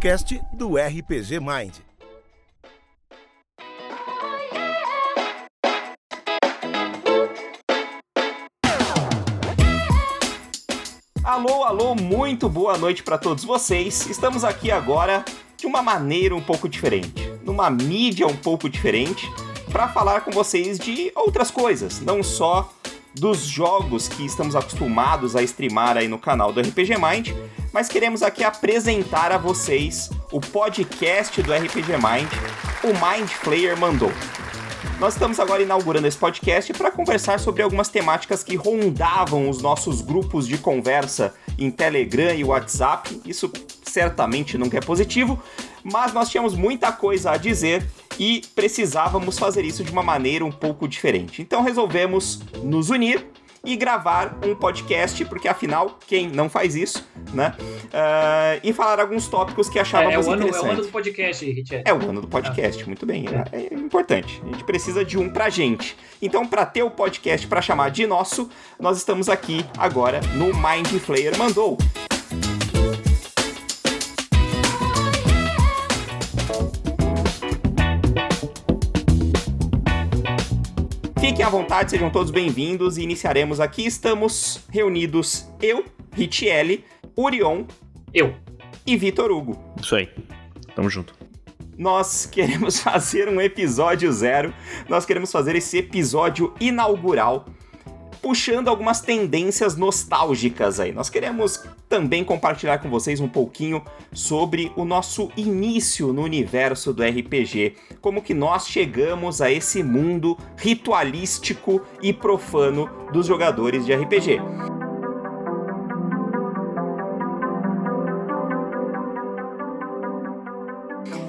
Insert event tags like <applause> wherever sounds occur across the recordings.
podcast do RPG Mind. Alô, alô, muito boa noite para todos vocês. Estamos aqui agora de uma maneira um pouco diferente, numa mídia um pouco diferente, para falar com vocês de outras coisas, não só dos jogos que estamos acostumados a streamar aí no canal do RPG Mind, mas queremos aqui apresentar a vocês o podcast do RPG Mind, o Mind Flayer mandou. Nós estamos agora inaugurando esse podcast para conversar sobre algumas temáticas que rondavam os nossos grupos de conversa em Telegram e WhatsApp. Isso certamente nunca é positivo, mas nós tínhamos muita coisa a dizer e precisávamos fazer isso de uma maneira um pouco diferente. Então resolvemos nos unir e gravar um podcast, porque afinal, quem não faz isso, né? Uh, e falar alguns tópicos que achávamos é, é o ano, interessantes. É o ano do podcast, Richard. É o ano do podcast, ah. muito bem. É. é, importante. A gente precisa de um pra gente. Então, para ter o podcast para chamar de nosso, nós estamos aqui agora no Mind Flayer Mandou. Fiquem à vontade, sejam todos bem-vindos e iniciaremos aqui. Estamos reunidos eu, Richelle, Urion, eu e Vitor Hugo. Isso aí. Tamo junto. Nós queremos <laughs> fazer um episódio zero. Nós queremos fazer esse episódio inaugural puxando algumas tendências nostálgicas aí. Nós queremos também compartilhar com vocês um pouquinho sobre o nosso início no universo do RPG, como que nós chegamos a esse mundo ritualístico e profano dos jogadores de RPG.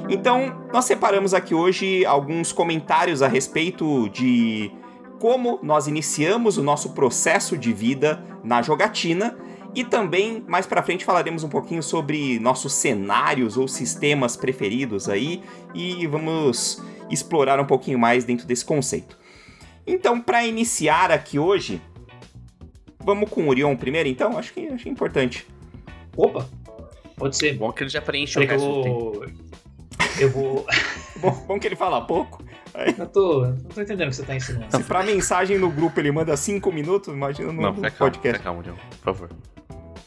Então, nós separamos aqui hoje alguns comentários a respeito de como nós iniciamos o nosso processo de vida na jogatina e também mais para frente falaremos um pouquinho sobre nossos cenários ou sistemas preferidos aí e vamos explorar um pouquinho mais dentro desse conceito. Então, para iniciar aqui hoje, vamos com o Orion primeiro, então? Acho que, acho importante. Opa, pode ser. Bom que ele já preenche o resto do tempo. Eu vou. <laughs> bom, bom que ele fala pouco. Aí. Eu tô, não tô entendendo o que você tá ensinando. Se pra mensagem no grupo ele manda 5 minutos, imagina no, não, no podcast. Calma, calma, por favor.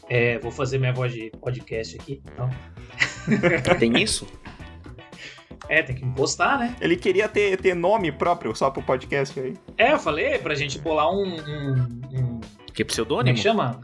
É, vou fazer minha voz de podcast aqui, então. <laughs> Tem isso? É, tem que impostar, né? Ele queria ter, ter nome próprio só pro podcast aí. É, eu falei pra gente bolar um. um, um... Que pseudônimo? Como é chama?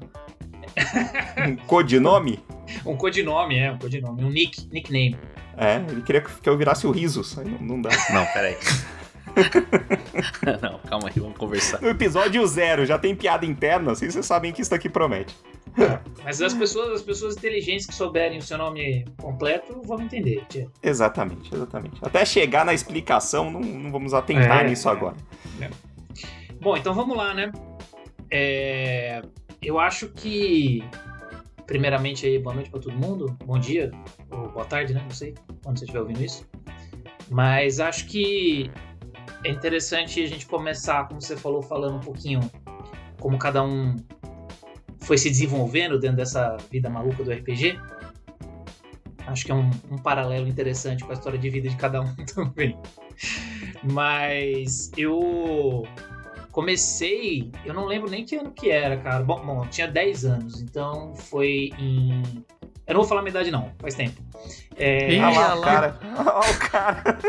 um codinome? <laughs> um codinome, é, um codinome. Um nick, nickname. É, ele queria que eu virasse o Risos. Aí não, não dá. Não, peraí. <laughs> <laughs> não, calma aí, vamos conversar. No episódio zero já tem piada interna, assim vocês sabem que isso aqui promete. <laughs> Mas as pessoas, as pessoas inteligentes que souberem o seu nome completo vão entender. Tia. Exatamente, exatamente. Até chegar na explicação, não, não vamos atentar é, nisso é, agora. É. Bom, então vamos lá, né? É, eu acho que primeiramente aí, boa noite para todo mundo, bom dia, ou boa tarde, né? Não sei quando você estiver ouvindo isso. Mas acho que é interessante a gente começar, como você falou, falando um pouquinho como cada um foi se desenvolvendo dentro dessa vida maluca do RPG. Acho que é um, um paralelo interessante com a história de vida de cada um <laughs> também. Mas eu comecei, eu não lembro nem que ano que era, cara. Bom, bom eu tinha 10 anos, então foi em. Eu não vou falar a minha idade, não, faz tempo. É... Ih, olha lá, <laughs> o cara. Olha o cara.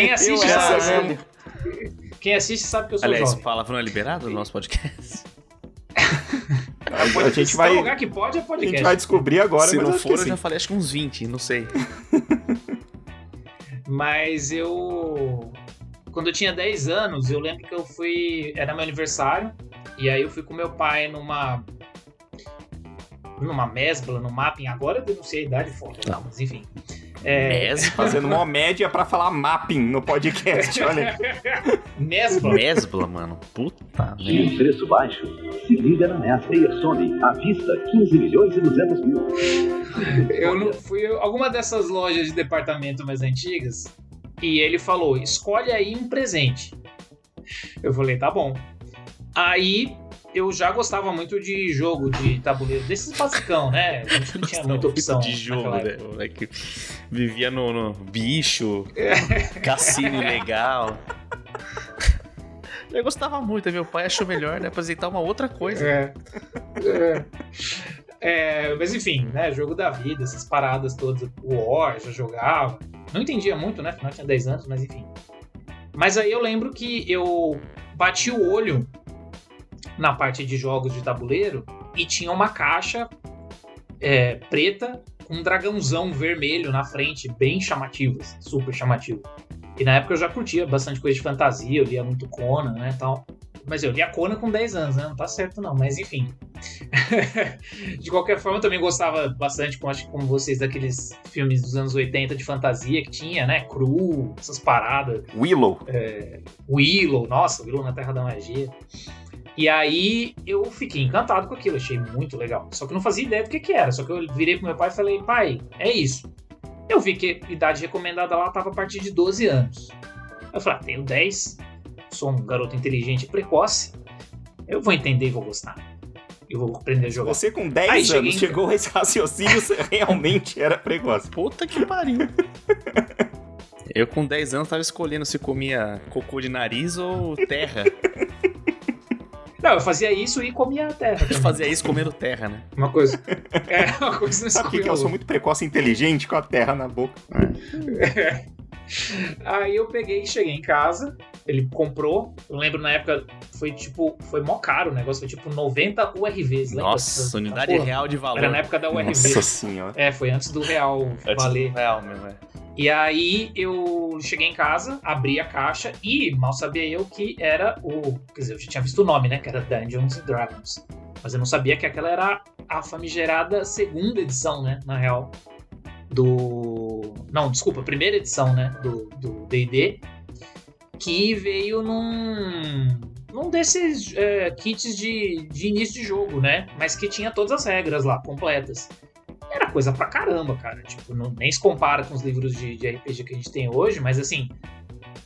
Quem assiste sabe. Quem assiste sabe que eu sou Aliás, jovem. palavrão é liberado no nosso podcast? a gente vai. lugar que pode é podcast. A gente vai descobrir agora. Se não for, eu já falei acho que uns 20, não sei. <laughs> mas eu quando eu tinha 10 anos, eu lembro que eu fui. Era meu aniversário. E aí eu fui com meu pai numa. Numa mesbla, no mapping. Agora eu não sei a idade foda, não, mas enfim. É... Mes, fazendo uma média para falar mapping no podcast, olha. <laughs> Mesbla. Mesbla, mano. Puta. E preço baixo. Se liga na Mesbla e Sony. À vista, 15 milhões e 200 mil. Eu não fui alguma dessas lojas de departamento mais antigas e ele falou: escolhe aí um presente. Eu falei: tá bom. Aí eu já gostava muito de jogo de tabuleiro, desses basicão, né? A gente não tinha muita opção. de jogo, né? Moleque vivia no, no bicho, cassino ilegal. Eu gostava muito, meu pai achou melhor né, apresentar uma outra coisa. É. É. É, mas enfim, né? Jogo da vida, essas paradas todas. O War, já jogava. Não entendia muito, né? Afinal tinha 10 anos, mas enfim. Mas aí eu lembro que eu bati o olho na parte de jogos de tabuleiro e tinha uma caixa é, preta com um dragãozão vermelho na frente, bem chamativo, assim, super chamativo. E na época eu já curtia bastante coisa de fantasia, eu lia muito Conan, né, tal. Mas eu lia Conan com 10 anos, né, não tá certo não, mas enfim. <laughs> de qualquer forma, eu também gostava bastante, como, acho que como vocês, daqueles filmes dos anos 80 de fantasia que tinha, né, Cru, essas paradas. Willow. Willow, nossa, Willow na Terra da Magia. E aí eu fiquei encantado com aquilo, achei muito legal. Só que eu não fazia ideia do que, que era. Só que eu virei pro meu pai e falei, pai, é isso. Eu vi que a idade recomendada lá estava a partir de 12 anos. Eu falei, ah, tenho 10, sou um garoto inteligente e precoce. Eu vou entender e vou gostar. Eu vou aprender a jogar. Você com 10 Aí, anos cheguei chegou a esse raciocínio, você <laughs> realmente era precoce. Puta que pariu. <laughs> Eu com 10 anos tava escolhendo se comia cocô de nariz ou terra. Não, eu fazia isso e comia a terra. <laughs> Eu também. fazia isso comendo terra, né? Uma coisa. <laughs> É, uma coisa não Sabe o que, eu sou muito precoce e inteligente com a terra na boca? <laughs> Aí eu peguei e cheguei em casa. Ele comprou. Eu lembro na época foi tipo. Foi mó caro o negócio. Foi tipo 90 URVs. lembra? Nossa, unidade Porra, real de valor. Era na época da URV. Nossa senhora. É, foi antes do real Antes valer. do real mesmo, é. E aí eu cheguei em casa, abri a caixa e mal sabia eu que era o. Quer dizer, eu já tinha visto o nome, né? Que era Dungeons and Dragons. Mas eu não sabia que aquela era a famigerada segunda edição, né? Na real. Do. Não, desculpa, primeira edição, né? Do do DD. Que veio num. num desses é, kits de, de início de jogo, né? Mas que tinha todas as regras lá, completas era coisa pra caramba, cara. Tipo, não, nem se compara com os livros de, de RPG que a gente tem hoje, mas assim,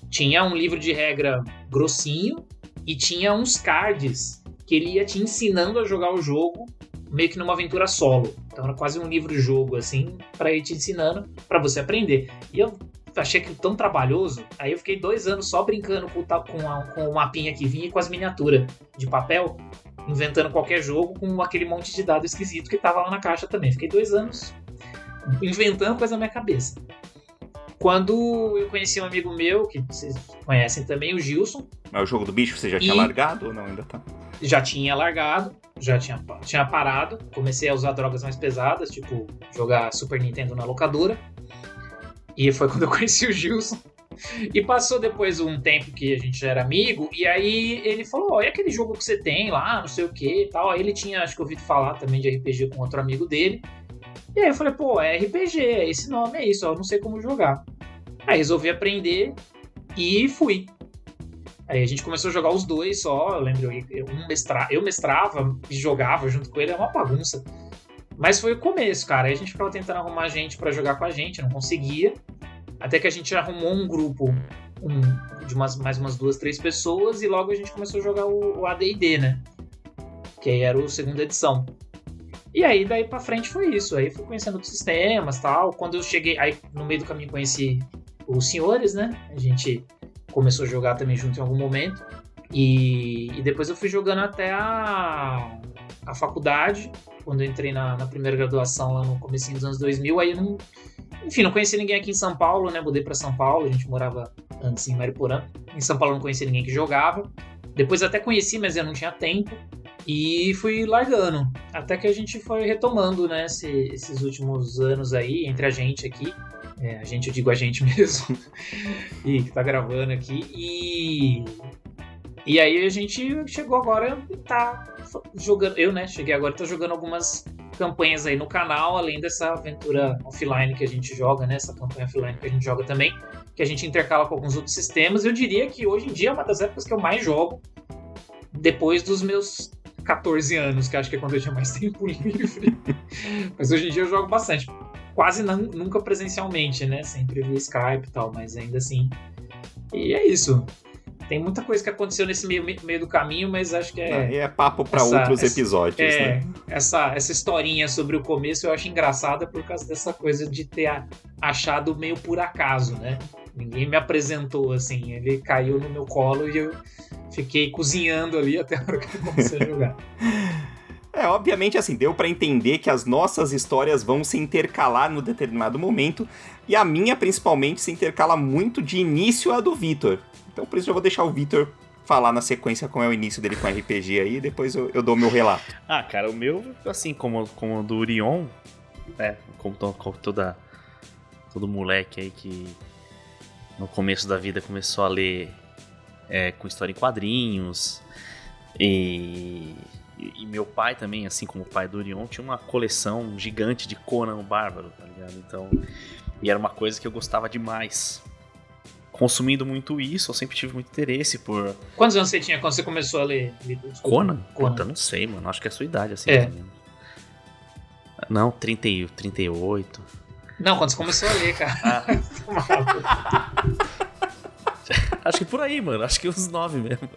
tinha um livro de regra grossinho e tinha uns cards que ele ia te ensinando a jogar o jogo meio que numa aventura solo. Então era quase um livro-jogo, assim, pra ir te ensinando, pra você aprender. E eu achei aquilo tão trabalhoso, aí eu fiquei dois anos só brincando com, com, a- com o mapinha que vinha e com as miniaturas de papel, inventando qualquer jogo com aquele monte de dado esquisito que tava lá na caixa também. Fiquei dois anos inventando coisa na minha cabeça. Quando eu conheci um amigo meu, que vocês conhecem também, o Gilson, Mas o jogo do bicho você já tinha largado ou não? Ainda tá? já tinha largado, já tinha, tinha parado. Comecei a usar drogas mais pesadas, tipo jogar Super Nintendo na locadora. E foi quando eu <laughs> conheci o Gilson. E passou depois um tempo que a gente já era amigo, e aí ele falou: e aquele jogo que você tem lá, não sei o que e tal. Aí ele tinha, acho que ouvido falar também de RPG com outro amigo dele. E aí eu falei: pô, é RPG, é esse nome, é isso, eu não sei como jogar. Aí resolvi aprender e fui. Aí a gente começou a jogar os dois só. Eu lembro, eu, um mestra, eu mestrava e jogava junto com ele, é uma bagunça. Mas foi o começo, cara. Aí a gente ficava tentando arrumar gente pra jogar com a gente, não conseguia. Até que a gente arrumou um grupo um, de umas, mais umas duas, três pessoas e logo a gente começou a jogar o, o AD&D, né? Que aí era o segunda edição. E aí daí pra frente foi isso. Aí fui conhecendo outros sistemas tal. Quando eu cheguei, aí no meio do caminho conheci os senhores, né? A gente começou a jogar também junto em algum momento. E, e depois eu fui jogando até a, a faculdade, quando eu entrei na, na primeira graduação lá no comecinho dos anos 2000, aí eu não, enfim, não conheci ninguém aqui em São Paulo, né? Mudei para São Paulo, a gente morava antes em Mariporã. Em São Paulo eu não conhecia ninguém que jogava. Depois até conheci, mas eu não tinha tempo. E fui largando. Até que a gente foi retomando, né? esse- esses últimos anos aí, entre a gente aqui. É, a gente, eu digo a gente <laughs> mesmo. e que tá gravando aqui. E. E aí a gente chegou agora e tá jogando. Eu, né? Cheguei agora e tô jogando algumas campanhas aí no canal, além dessa aventura offline que a gente joga, né? Essa campanha offline que a gente joga também, que a gente intercala com alguns outros sistemas. Eu diria que hoje em dia é uma das épocas que eu mais jogo, depois dos meus 14 anos, que acho que é quando eu tinha mais <laughs> tempo livre. mas hoje em dia eu jogo bastante. Quase não- nunca presencialmente, né? Sempre via Skype e tal, mas ainda assim. E é isso. Tem muita coisa que aconteceu nesse meio, meio do caminho, mas acho que é. Aí é papo essa- outros essa- episódios, É, né? essa, essa historinha sobre o começo eu acho engraçada por causa dessa coisa de ter achado meio por acaso, né? Ninguém me apresentou assim, ele caiu no meu colo e eu fiquei cozinhando ali <laughs> até a hora que eu comecei a jogar. <laughs> É, obviamente, assim, deu pra entender que as nossas histórias vão se intercalar no determinado momento, e a minha, principalmente, se intercala muito de início a do Vitor. Então, por isso, eu vou deixar o Vitor falar na sequência como é o início dele com RPG aí, e depois eu, eu dou meu relato. Ah, cara, o meu, assim, como, como o do Orion, né? Como, como toda, todo moleque aí que no começo da vida começou a ler é, com história em quadrinhos. E, e meu pai também, assim como o pai do Orion, tinha uma coleção gigante de Conan o Bárbaro, tá ligado? Então, e era uma coisa que eu gostava demais. Consumindo muito isso, eu sempre tive muito interesse por Quantos anos você tinha quando você começou a ler? Conan? Conan. Puta, não sei, mano. Acho que é a sua idade, assim. É. Não, 30, e- 38. Não, quando você começou a ler, cara. <laughs> Acho que por aí, mano. Acho que uns 9 mesmo.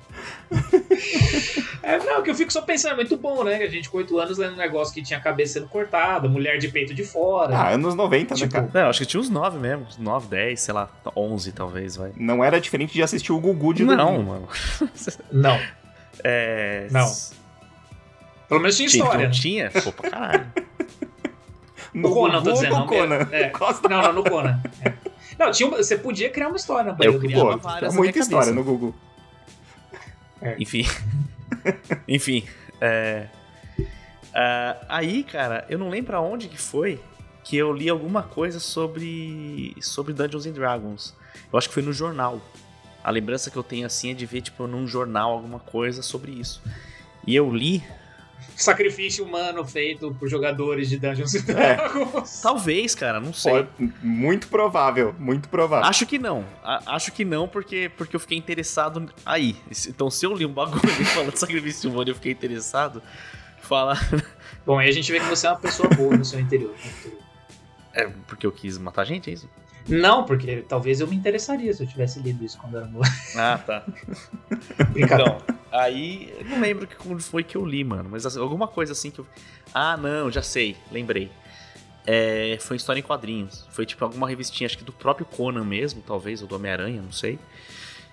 É, não, que eu fico só pensando, é muito bom, né? Que a gente com 8 anos lendo um negócio que tinha a cabeça sendo cortada, mulher de peito de fora. Ah, anos 90, né, Tipo, cara? Não, acho que tinha uns 9 mesmo. Uns 9, 10, sei lá. 11 talvez, vai. Não era diferente de assistir o Gugu de Não, domingo. mano. Não. <laughs> É. Não. Pelo menos tinha Tinha, história. não né? tinha? Pô, pra caralho. <laughs> No O Conan, Gugu tô dizendo. no Não, Conan? é. Costa- não, não, no Conan. É. Não, tinha, uma- você podia criar uma história na Eu banheira do criava várias na muita minha história cabeça. no Gugu. Enfim. <laughs> Enfim. É... ah, aí, cara, eu não lembro aonde que foi que eu li alguma coisa sobre sobre Dungeons and Dragons. Eu acho que foi no jornal. A lembrança que eu tenho assim é de ver tipo num jornal alguma coisa sobre isso. E eu li, Sacrifício humano feito por jogadores de Dungeons and É. Dragons. talvez, cara, não sei. Pô, muito provável, muito provável. Acho que não. A- acho que não, porque, porque eu fiquei interessado aí. Então, se eu li um bagulho <laughs> falando de sacrifício humano e eu fiquei interessado, fala. Bom, aí a gente vê que você é uma pessoa boa no seu interior. É porque eu quis matar gente, é isso? Não, porque talvez eu me interessaria se eu tivesse lido isso quando era moleque. Ah, tá. <laughs> Então, aí eu não lembro que, como foi que eu li, mano. Mas assim, alguma coisa assim que eu. Ah, não, já sei, lembrei. É, foi história em quadrinhos. Foi tipo alguma revistinha, acho que do próprio Conan mesmo, talvez, ou do Homem-Aranha, não sei.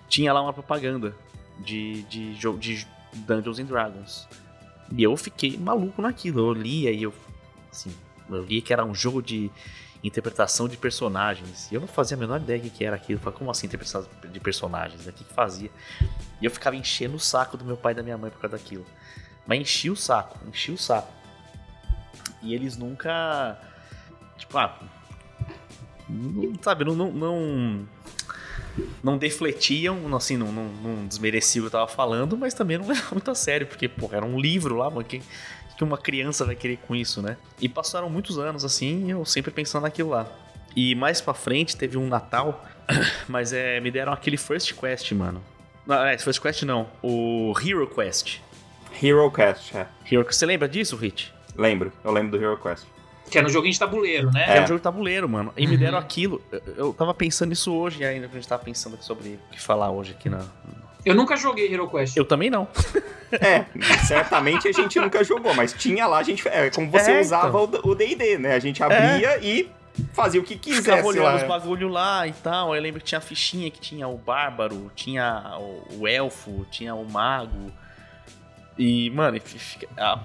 Tinha lá uma propaganda de, de, de Dungeons and Dragons. E eu fiquei maluco naquilo. Eu lia e eu. Assim, eu li que era um jogo de interpretação de personagens. E eu não fazia a menor ideia do que era aquilo. Eu como assim interpretação de personagens? O que, que fazia? E eu ficava enchendo o saco do meu pai e da minha mãe por causa daquilo. Mas enchi o saco, enchi o saco. E eles nunca. Tipo, ah. sabe, não. Não, não, não defletiam, assim, não, não, não desmereciam o que eu tava falando, mas também não levavam muito a sério, porque, pô, era um livro lá, mano. Que, que uma criança vai querer com isso, né? E passaram muitos anos assim, e eu sempre pensando naquilo lá. E mais pra frente teve um Natal, <coughs> mas é, me deram aquele First Quest, mano. Não, é, First Quest não, o Hero Quest. Hero Quest, é. Hero, você lembra disso, Rich? Lembro, eu lembro do Hero Quest. Que é no joguinho de tabuleiro, né? É, É. um jogo de tabuleiro, mano. E me Uhum. deram aquilo. Eu, eu tava pensando nisso hoje ainda, que a gente tava pensando sobre o que falar hoje aqui na. Eu nunca joguei Hero Quest. Eu também não. <laughs> É, certamente a gente nunca jogou, mas tinha lá, a gente. É como você É, usava o- o DD, né? A gente abria e fazia o que Ficava quisesse olhando lá. os bagulho lá e tal. Eu lembro que tinha a fichinha que tinha o bárbaro, tinha o, o elfo, tinha o mago. E, mano, fica- a,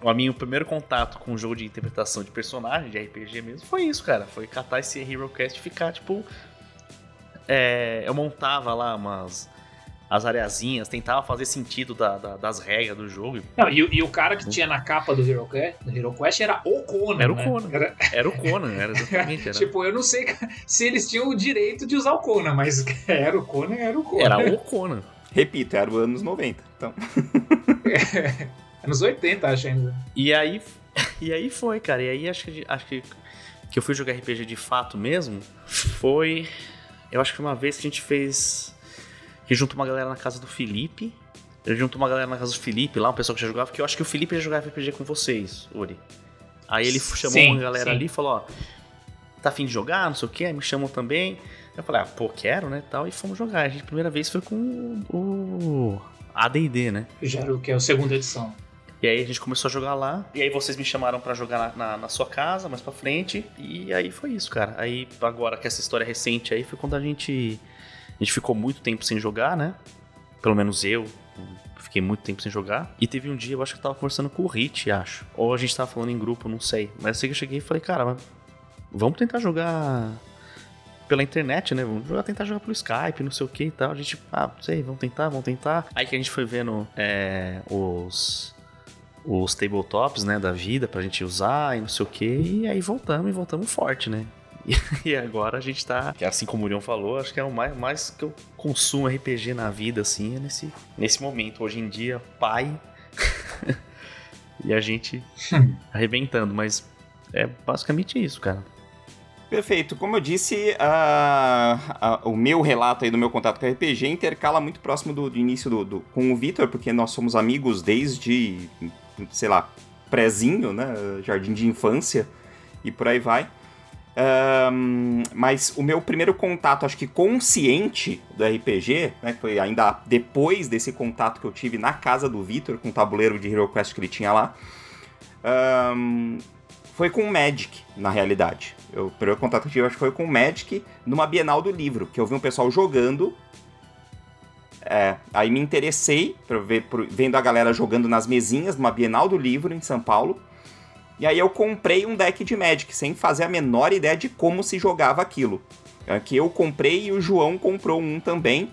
o meu primeiro contato com o jogo de interpretação de personagem, de RPG mesmo, foi isso, cara. Foi catar esse Hero Quest e ficar, tipo. é, eu montava lá umas. As areazinhas, tentava fazer sentido da- da- das regras do jogo. Não, e, o- e o cara que tinha na capa do Hero Quest, do Hero Quest era o Conan. Era o né? Conan. Era- Era o Conan, era exatamente. Era, <laughs> Tipo, eu não sei <laughs> se eles tinham o direito de usar o Conan, mas <laughs> era o Conan, era o Conan. era o Conan. Repito, era os anos 90. Então, Anos 80, acho ainda. E aí, e aí foi, cara. E aí acho que, acho que, que eu fui jogar RPG de fato mesmo. Foi. Eu acho que foi uma vez que a gente fez. Que juntou uma galera na casa do Felipe. Eu juntou uma galera na casa do Felipe lá, um pessoal que já jogava, porque eu acho que o Felipe já jogava RPG com vocês, Uri. Aí ele chamou Sim, uma galera sim. ali e falou, ó. Tá afim de jogar, não sei o que, me chamam também. Eu falei, ah, pô, quero, né, tal, e fomos jogar. A gente, a primeira vez foi com o AD&D, né? O que é a segunda edição. E aí a gente começou a jogar lá. E aí vocês me chamaram para jogar na, na, na, sua casa, mais pra frente. E aí foi isso, cara. Aí agora que essa história recente aí foi quando a gente. A gente ficou muito tempo sem jogar, né? Pelo menos eu. Fiquei muito tempo sem jogar. E teve um dia, eu acho que eu tava conversando com o Hit, acho. Ou a gente tava falando em grupo, não sei. Mas sei que eu cheguei e falei, cara, vamos tentar jogar pela internet, né? Vamos jogar, tentar jogar pelo Skype, não sei o que e tal. A gente, ah, não sei, vamos tentar, vamos tentar. Aí que a gente foi vendo é, os os tabletops, né, da vida pra gente usar e não sei o que, e aí voltamos e voltamos forte, né? <laughs> E agora a gente tá, assim como o Urion falou, acho que é o mais, mais que eu consumo RPG na vida, assim, é nesse, nesse momento. Hoje em dia, pai. <laughs> e a gente <laughs> arrebentando, mas é basicamente isso, cara. Perfeito. Como eu disse, a, a, o meu relato aí do meu contato com RPG intercala muito próximo do, do início do, do, com o Victor, porque nós somos amigos desde, sei lá, prézinho, né? Jardim de infância e por aí vai. Um, mas o meu primeiro contato, acho que consciente do RPG, né, foi ainda depois desse contato que eu tive na casa do Victor, com o tabuleiro de Hero Quest que ele tinha lá, um, foi com o Magic, na realidade. Eu, o primeiro contato que eu tive acho que foi com o Magic numa Bienal do Livro, que eu vi um pessoal jogando. É, aí me interessei, pra ver, vendo a galera jogando nas mesinhas numa Bienal do Livro em São Paulo. E aí eu comprei um deck de Magic, sem fazer a menor ideia de como se jogava aquilo. É, que eu comprei e o João comprou um também.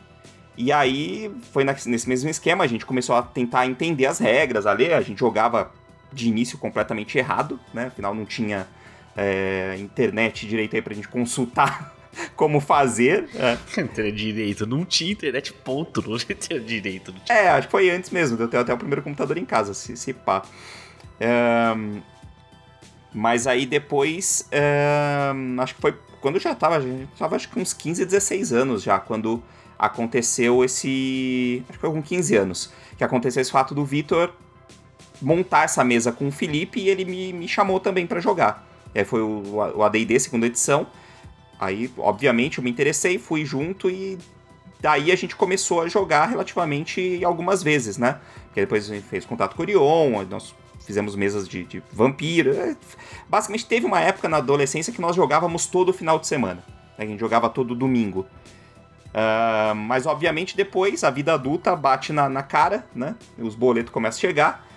E aí foi nesse mesmo esquema, a gente começou a tentar entender as regras a ler, a gente jogava de início completamente errado, né? Afinal não tinha é, internet direito aí pra gente consultar <laughs> como fazer. É. <laughs> direito, não tinha internet, ponto, não tinha direito. Não tinha. É, acho que foi antes mesmo, eu tenho até o primeiro computador em casa, se, se pá. É, mas aí depois, é, acho que foi quando eu já tava, já tava acho que uns 15, 16 anos já, quando aconteceu esse. Acho que foi com 15 anos. Que aconteceu esse fato do Vitor montar essa mesa com o Felipe e ele me, me chamou também para jogar. É, foi o, o AD&D, segunda edição. Aí, obviamente, eu me interessei, fui junto e daí a gente começou a jogar relativamente algumas vezes, né? Porque depois a gente fez contato com o Orion, nós fizemos mesas de, de vampiro. É, basicamente, teve uma época na adolescência que nós jogávamos todo final de semana. Né? A gente jogava todo domingo. Uh, mas, obviamente, depois a vida adulta bate na, na cara, né? Os boletos começam a chegar.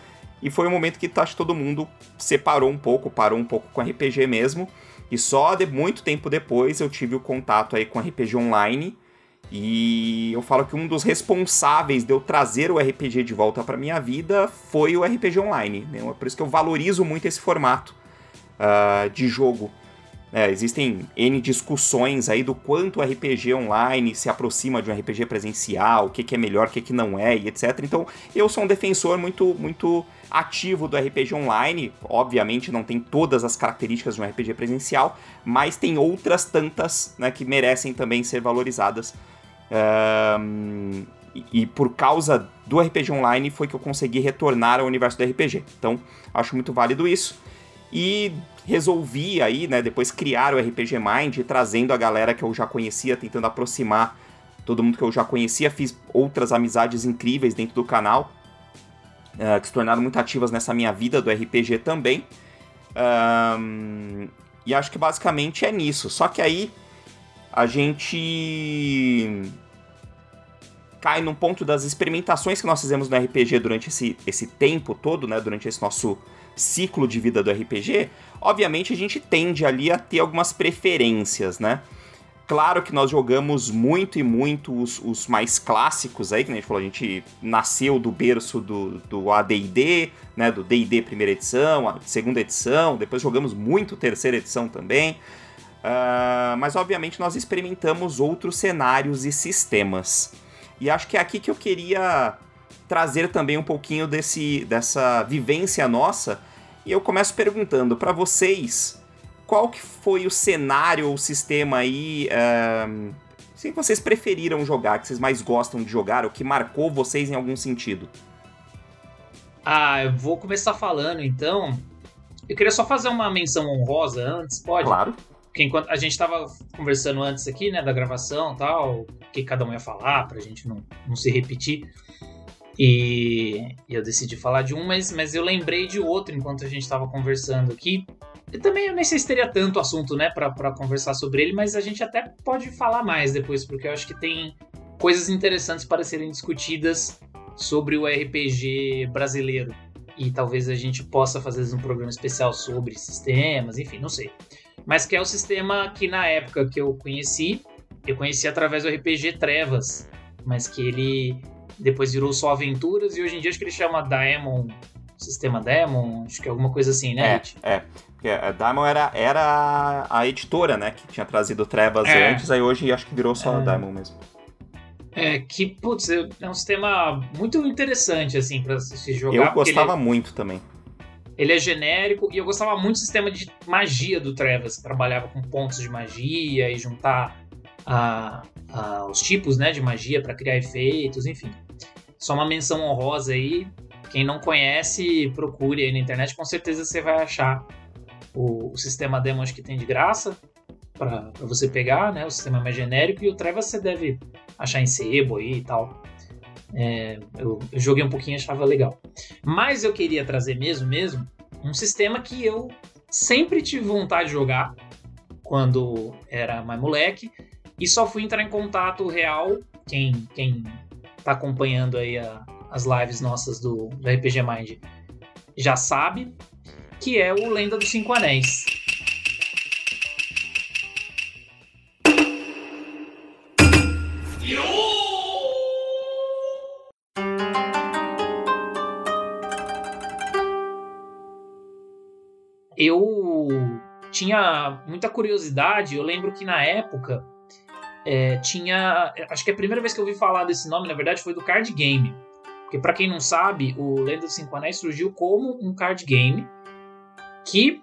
E foi um momento que acho todo mundo separou um pouco, parou um pouco com RPG mesmo. E só de muito tempo depois eu tive o contato aí com RPG online. E eu falo que um dos responsáveis de eu trazer o RPG de volta para minha vida foi o RPG online. Né? É por isso que eu valorizo muito esse formato uh, de jogo. É, existem N discussões aí do quanto o RPG online se aproxima de um RPG presencial, o que, que é melhor, o que, que não é, e etc. Então, eu sou um defensor muito, muito ativo do RPG online. Obviamente, não tem todas as características de um RPG presencial, mas tem outras tantas né, que merecem também ser valorizadas. Um, e, por causa do RPG online foi que eu consegui retornar ao universo do RPG. Então, acho muito válido isso. E resolvi aí, né, depois criar o RPG Mind, trazendo a galera que eu já conhecia, tentando aproximar todo mundo que eu já conhecia, fiz outras amizades incríveis dentro do canal, uh, que se tornaram muito ativas nessa minha vida do RPG também. Um, e acho que basicamente é nisso. Só que aí a gente cai num ponto das experimentações que nós fizemos no RPG durante esse, esse tempo todo, né? Durante esse nosso ciclo de vida do RPG, obviamente a gente tende ali a ter algumas preferências, né? Claro que nós jogamos muito e muito os, os mais clássicos aí, que a gente falou, a gente nasceu do berço do, do AD&D, né, do D&D primeira edição, segunda edição, depois jogamos muito terceira edição também, uh, mas obviamente nós experimentamos outros cenários e sistemas. E acho que é aqui que eu queria trazer também um pouquinho desse, dessa vivência nossa. E eu começo perguntando para vocês qual que foi o cenário ou sistema aí uh, que vocês preferiram jogar, que vocês mais gostam de jogar, ou que marcou vocês em algum sentido. Ah, eu vou começar falando então. Eu queria só fazer uma menção honrosa antes, pode? Claro. Porque enquanto a gente tava conversando antes aqui, né, da gravação tal, o que cada um ia falar, pra gente não, não se repetir. E, e eu decidi falar de um, mas, mas eu lembrei de outro enquanto a gente tava conversando aqui. E também eu nem sei se teria tanto assunto, né, pra conversar sobre ele, mas a gente até pode falar mais depois, porque eu acho que tem coisas interessantes para serem discutidas sobre o RPG brasileiro. E talvez a gente possa fazer um programa especial sobre sistemas, enfim, não sei. Mas que é o sistema que na época que eu conheci, eu conheci através do RPG Trevas, mas que ele depois virou só Aventuras e hoje em dia acho que ele chama Daemon, Sistema Daemon, acho que é alguma coisa assim, né? É, é. Porque a Daemon era, era a editora, né, que tinha trazido Trevas É. antes, aí hoje acho que virou só É. Daemon mesmo. É, que, putz, é é um sistema muito interessante, assim, pra se jogar. Eu gostava Ele, muito também. Ele é genérico e eu gostava muito do sistema de magia do Trevas, que trabalhava com pontos de magia e juntar a- a- os tipos né, de magia pra criar efeitos, enfim. Só uma menção honrosa aí. Quem não conhece, procure aí na internet, com certeza você vai achar o, o sistema demo que tem de graça pra você pegar, né? O sistema mais genérico e o Trevas você deve achar em sebo aí e tal. É, eu, eu joguei um pouquinho e achava legal. Mas eu queria trazer mesmo, mesmo, um sistema que eu sempre tive vontade de jogar quando era mais moleque e só fui entrar em contato real. Quem, quem tá acompanhando aí a- as lives nossas do, do RPG Mind já sabe, que é o Lenda dos Cinco Anéis. Tinha muita curiosidade. Eu lembro que na época é, tinha. Acho que a primeira vez que eu ouvi falar desse nome, na verdade, foi do card game. Porque, pra quem não sabe, o Lenda dos Cinco Anéis surgiu como um card game que,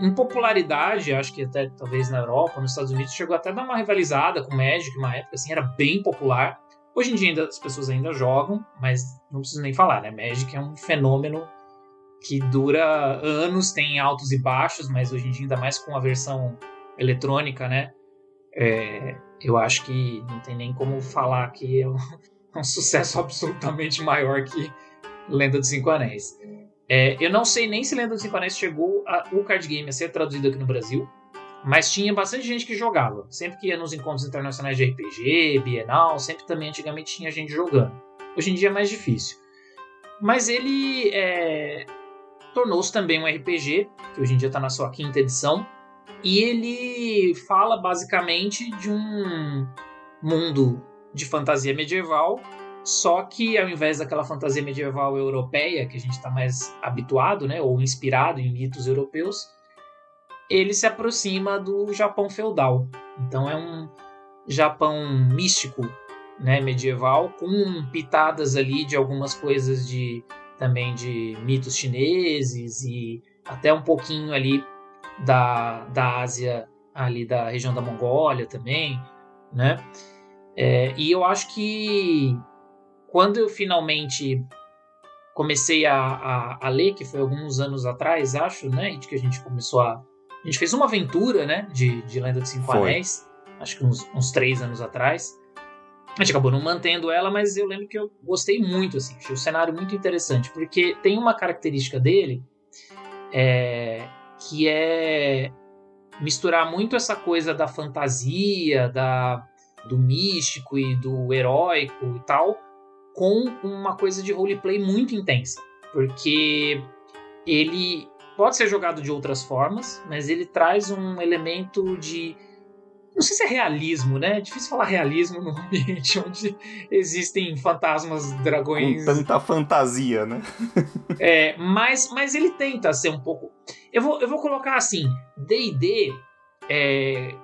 em popularidade, acho que até talvez na Europa, nos Estados Unidos, chegou até a dar uma rivalizada com Magic, uma época assim, era bem popular. Hoje em dia ainda, as pessoas ainda jogam, mas não preciso nem falar, né? Magic é um fenômeno que dura anos, tem altos e baixos, mas hoje em dia, ainda mais com a versão eletrônica, né? É, eu acho que não tem nem como falar que é um, <laughs> um sucesso absolutamente maior que Lenda dos Cinco Anéis. É, eu não sei nem se Lenda dos Cinco Anéis chegou a, o card game a ser traduzido aqui no Brasil, mas tinha bastante gente que jogava. Sempre que ia nos encontros internacionais de RPG, Bienal, sempre também antigamente tinha gente jogando. Hoje em dia é mais difícil. Mas ele é, tornou-se também um RPG, que hoje em dia está na sua quinta edição, e ele fala basicamente de um mundo de fantasia medieval, só que ao invés daquela fantasia medieval europeia que a gente está mais habituado, né, ou inspirado em mitos europeus, ele se aproxima do Japão feudal. Então é um Japão místico, né, medieval, com pitadas ali de algumas coisas de também de mitos chineses e até um pouquinho ali da, da Ásia, ali da região da Mongólia também, né? É, e eu acho que quando eu finalmente comecei a, a, a, ler, que foi alguns anos atrás, acho, né? De que a gente começou a. A gente fez uma aventura, né? De, de Lenda de Cinco Foi. Anéis, acho que uns, uns três anos atrás. A gente acabou não mantendo ela, mas eu lembro que eu gostei muito, assim, achei o cenário muito interessante, porque tem uma característica dele é, que é misturar muito essa coisa da fantasia, da, do místico e do heróico e tal, com uma coisa de roleplay muito intensa. Porque ele pode ser jogado de outras formas, mas ele traz um elemento de. Não sei se é realismo, né? É difícil falar realismo num <laughs> ambiente onde existem fantasmas, dragões. Com tanta fantasia, né? É, mas, mas ele tenta ser um pouco. Eu vou, eu vou colocar assim: DD é,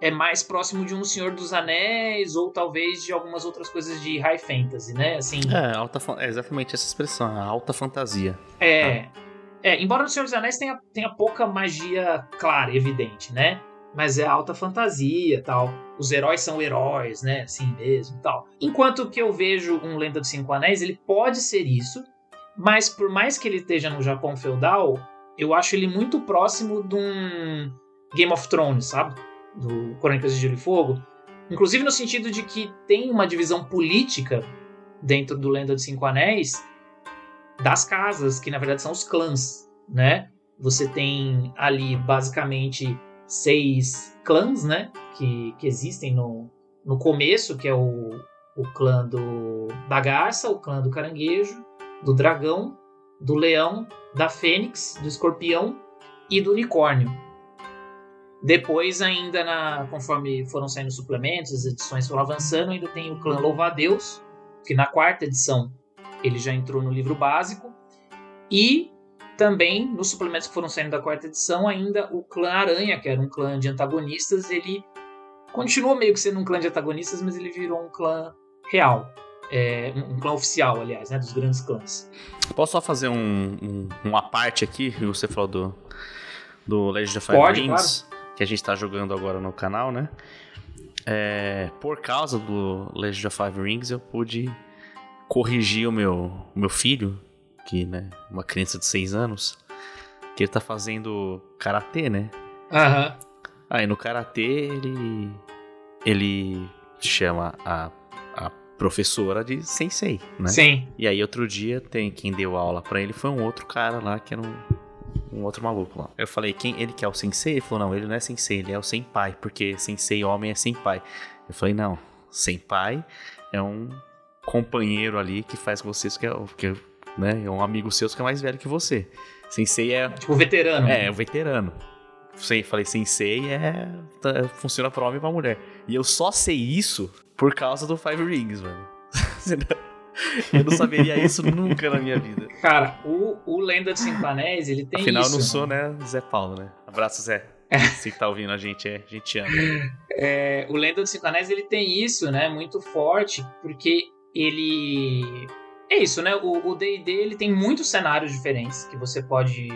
é mais próximo de um Senhor dos Anéis ou talvez de algumas outras coisas de high fantasy, né? Assim, É, alta, é exatamente essa expressão, a alta fantasia. é, é. Embora no Senhor dos Anéis tenha, tenha pouca magia clara, evidente, né? Mas é alta fantasia tal. Os heróis são heróis, né? Assim mesmo tal. Enquanto que eu vejo um Lenda dos Cinco Anéis, ele pode ser isso, mas por mais que ele esteja no Japão feudal, eu acho ele muito próximo de um, Game of Thrones, sabe? Do Crônicas de Gelo e Fogo. Inclusive no sentido de que tem uma divisão política dentro do Lenda dos Cinco Anéis das casas, que na verdade são os clãs, né? Você tem ali basicamente seis clãs, né? Que, que existem no, no começo, que é o, o clã do, da garça, o clã do caranguejo, do dragão, do leão, da fênix, do escorpião e do unicórnio. Depois, ainda na, conforme foram saindo suplementos, as edições foram avançando, ainda tem o clã Louva-a-Deus, que na quarta edição ele já entrou no livro básico. E também, nos suplementos que foram saindo da quarta edição, ainda o clã Aranha, que era um clã de antagonistas, ele continuou meio que sendo um clã de antagonistas, mas ele virou um clã real. É, um, clã oficial, aliás, né, dos grandes clãs. Posso só fazer um, um, uma parte aqui? Você falou do, do Legend of Fire Pode, Rings, claro. que a gente está jogando agora no canal, né? É, por causa do Legend of Five Rings, eu pude corrigir o meu, o meu filho, que, né, uma criança de 6 anos, que ele tá fazendo karatê, né? Aham. Uhum. Aí no karatê ele ele chama a, a professora de sensei, né? Sim. E aí outro dia tem quem deu aula para ele foi um outro cara lá que era um, um outro maluco lá. Eu falei, quem ele que é o sensei? Ele falou, não, ele não é sensei, ele é o senpai, porque sensei homem é senpai. Eu falei, não, senpai é um companheiro ali que faz com vocês que é, que, né, é um amigo seu que é mais velho que você. Sensei é. Tipo, veterano. É, é o veterano. Sei, falei, sensei é. Tá, funciona pra homem e pra mulher. E eu só sei isso por causa do Five Rings, mano. <laughs> eu não saberia isso nunca na minha vida. Cara, o, o Lenda de Cinco Anéis, ele tem Afinal, isso. eu não sou, né, Zé Paulo, né? Abraço, Zé. Você que tá ouvindo a gente, é, a gente ama. É, o Lenda dos Cinco Anéis, ele tem isso, né, muito forte, porque ele... É isso, né, o D&D, ele tem muitos cenários diferentes que você pode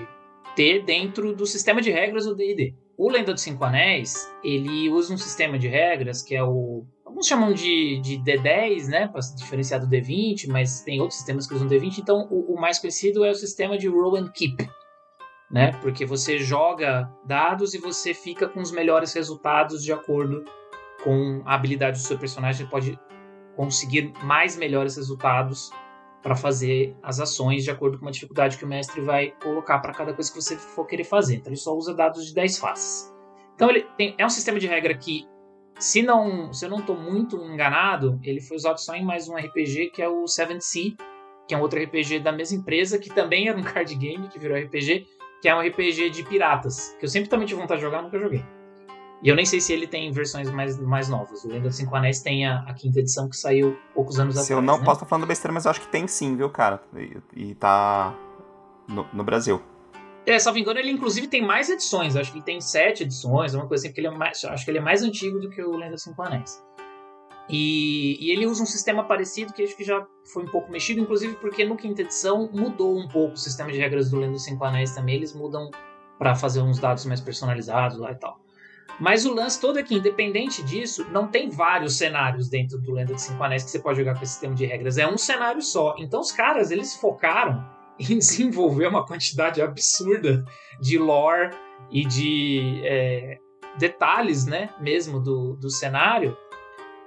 ter dentro do sistema de regras do D&D. O Lenda dos Cinco Anéis, ele usa um sistema de regras que é o... Alguns chamam de, de D10, né, para diferenciar do D20, mas tem outros sistemas que usam D20. Então, o, o mais conhecido é o sistema de Roll and Keep, né? Porque você joga dados e você fica com os melhores resultados de acordo com a habilidade do seu personagem. Você pode conseguir mais melhores resultados para fazer as ações de acordo com a dificuldade que o mestre vai colocar para cada coisa que você for querer fazer. Então ele só usa dados de 10 faces. Então ele tem, é um sistema de regra que, se não, se eu não estou muito enganado, ele foi usado só em mais um RPG que é o Seven Sea, que é um outro RPG da mesma empresa que também era um <laughs> card game que virou RPG, que é um RPG de piratas, que eu sempre também tive vontade de jogar, nunca joguei. E eu nem sei se ele tem versões mais, mais novas. O Lenda dos Cinco Anéis tem a, a quinta edição que saiu poucos anos se atrás. eu não né? posso estar falando besteira, mas eu acho que tem sim, viu, cara? E, e tá no, no, Brasil. É, salvo engano, ele inclusive tem mais edições. Acho que ele tem sete edições, uma coisa assim, porque ele é mais, acho que ele é mais antigo do que o Lenda dos Cinco Anéis. E, e, ele usa um sistema parecido que acho que já foi um pouco mexido, inclusive porque no quinta edição mudou um pouco o sistema de regras do Lenda dos Cinco Anéis também. Eles mudam para fazer uns dados mais personalizados lá e tal. Mas o lance todo é que, independente disso, não tem vários cenários dentro do Lenda de Cinco Anéis que você pode jogar com esse sistema de regras. É um cenário só. Então os caras, eles focaram <laughs> em desenvolver uma quantidade absurda de lore e de é, detalhes, né, mesmo do, do cenário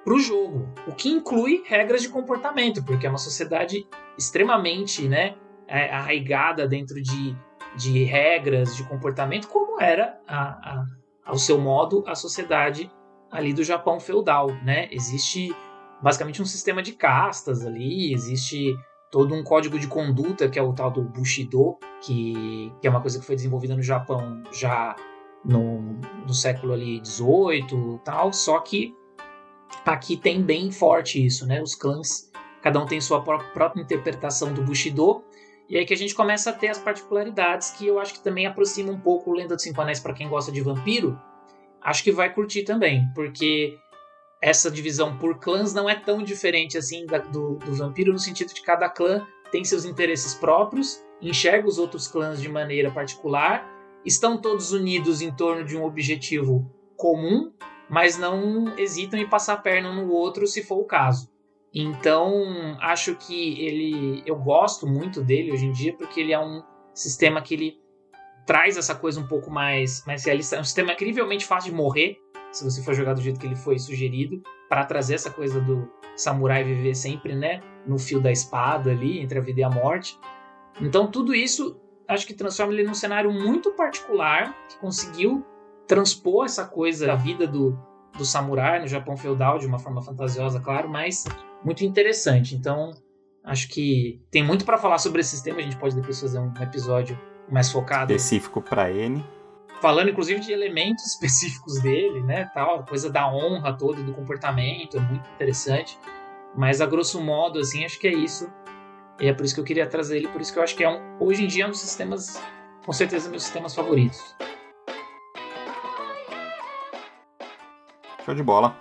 para o jogo, o que inclui regras de comportamento, porque é uma sociedade extremamente, né, arraigada dentro de, de regras de comportamento, como era a, a ao seu modo, a sociedade ali do Japão feudal, né? Existe basicamente um sistema de castas ali, existe todo um código de conduta que é o tal do Bushido, que, que é uma coisa que foi desenvolvida no Japão já no, no século ali 18 tal, só que aqui tem bem forte isso, né? Os clãs, cada um tem sua própria interpretação do Bushido, e aí que a gente começa a ter as particularidades que eu acho que também aproxima um pouco o Lenda dos Cinco Anéis para quem gosta de vampiro. Acho que vai curtir também, porque essa divisão por clãs não é tão diferente assim da, do, do vampiro, no sentido de cada clã tem seus interesses próprios, enxerga os outros clãs de maneira particular, estão todos unidos em torno de um objetivo comum, mas não hesitam em passar a perna um no outro se for o caso. Então, acho que ele. Eu gosto muito dele hoje em dia, porque ele é um sistema que ele traz essa coisa um pouco mais, mais realista. É um sistema incrivelmente fácil de morrer, se você for jogar do jeito que ele foi sugerido, para trazer essa coisa do samurai viver sempre, né, no fio da espada ali, entre a vida e a morte. Então tudo isso acho que transforma ele num cenário muito particular, que conseguiu transpor essa coisa da vida do, do samurai no Japão feudal de uma forma fantasiosa, claro, mas muito interessante. Então, acho que tem muito para falar sobre esse sistema, a gente pode depois fazer um episódio mais focado. Específico para ele. Falando inclusive de elementos <laughs> específicos dele, né, tal, coisa da honra toda, do comportamento, é muito interessante. Mas a grosso modo, assim, acho que é isso. E é por isso que eu queria trazer ele, por isso que eu acho que é um, hoje em dia é um dos sistemas, com certeza, meus sistemas favoritos. Show de bola.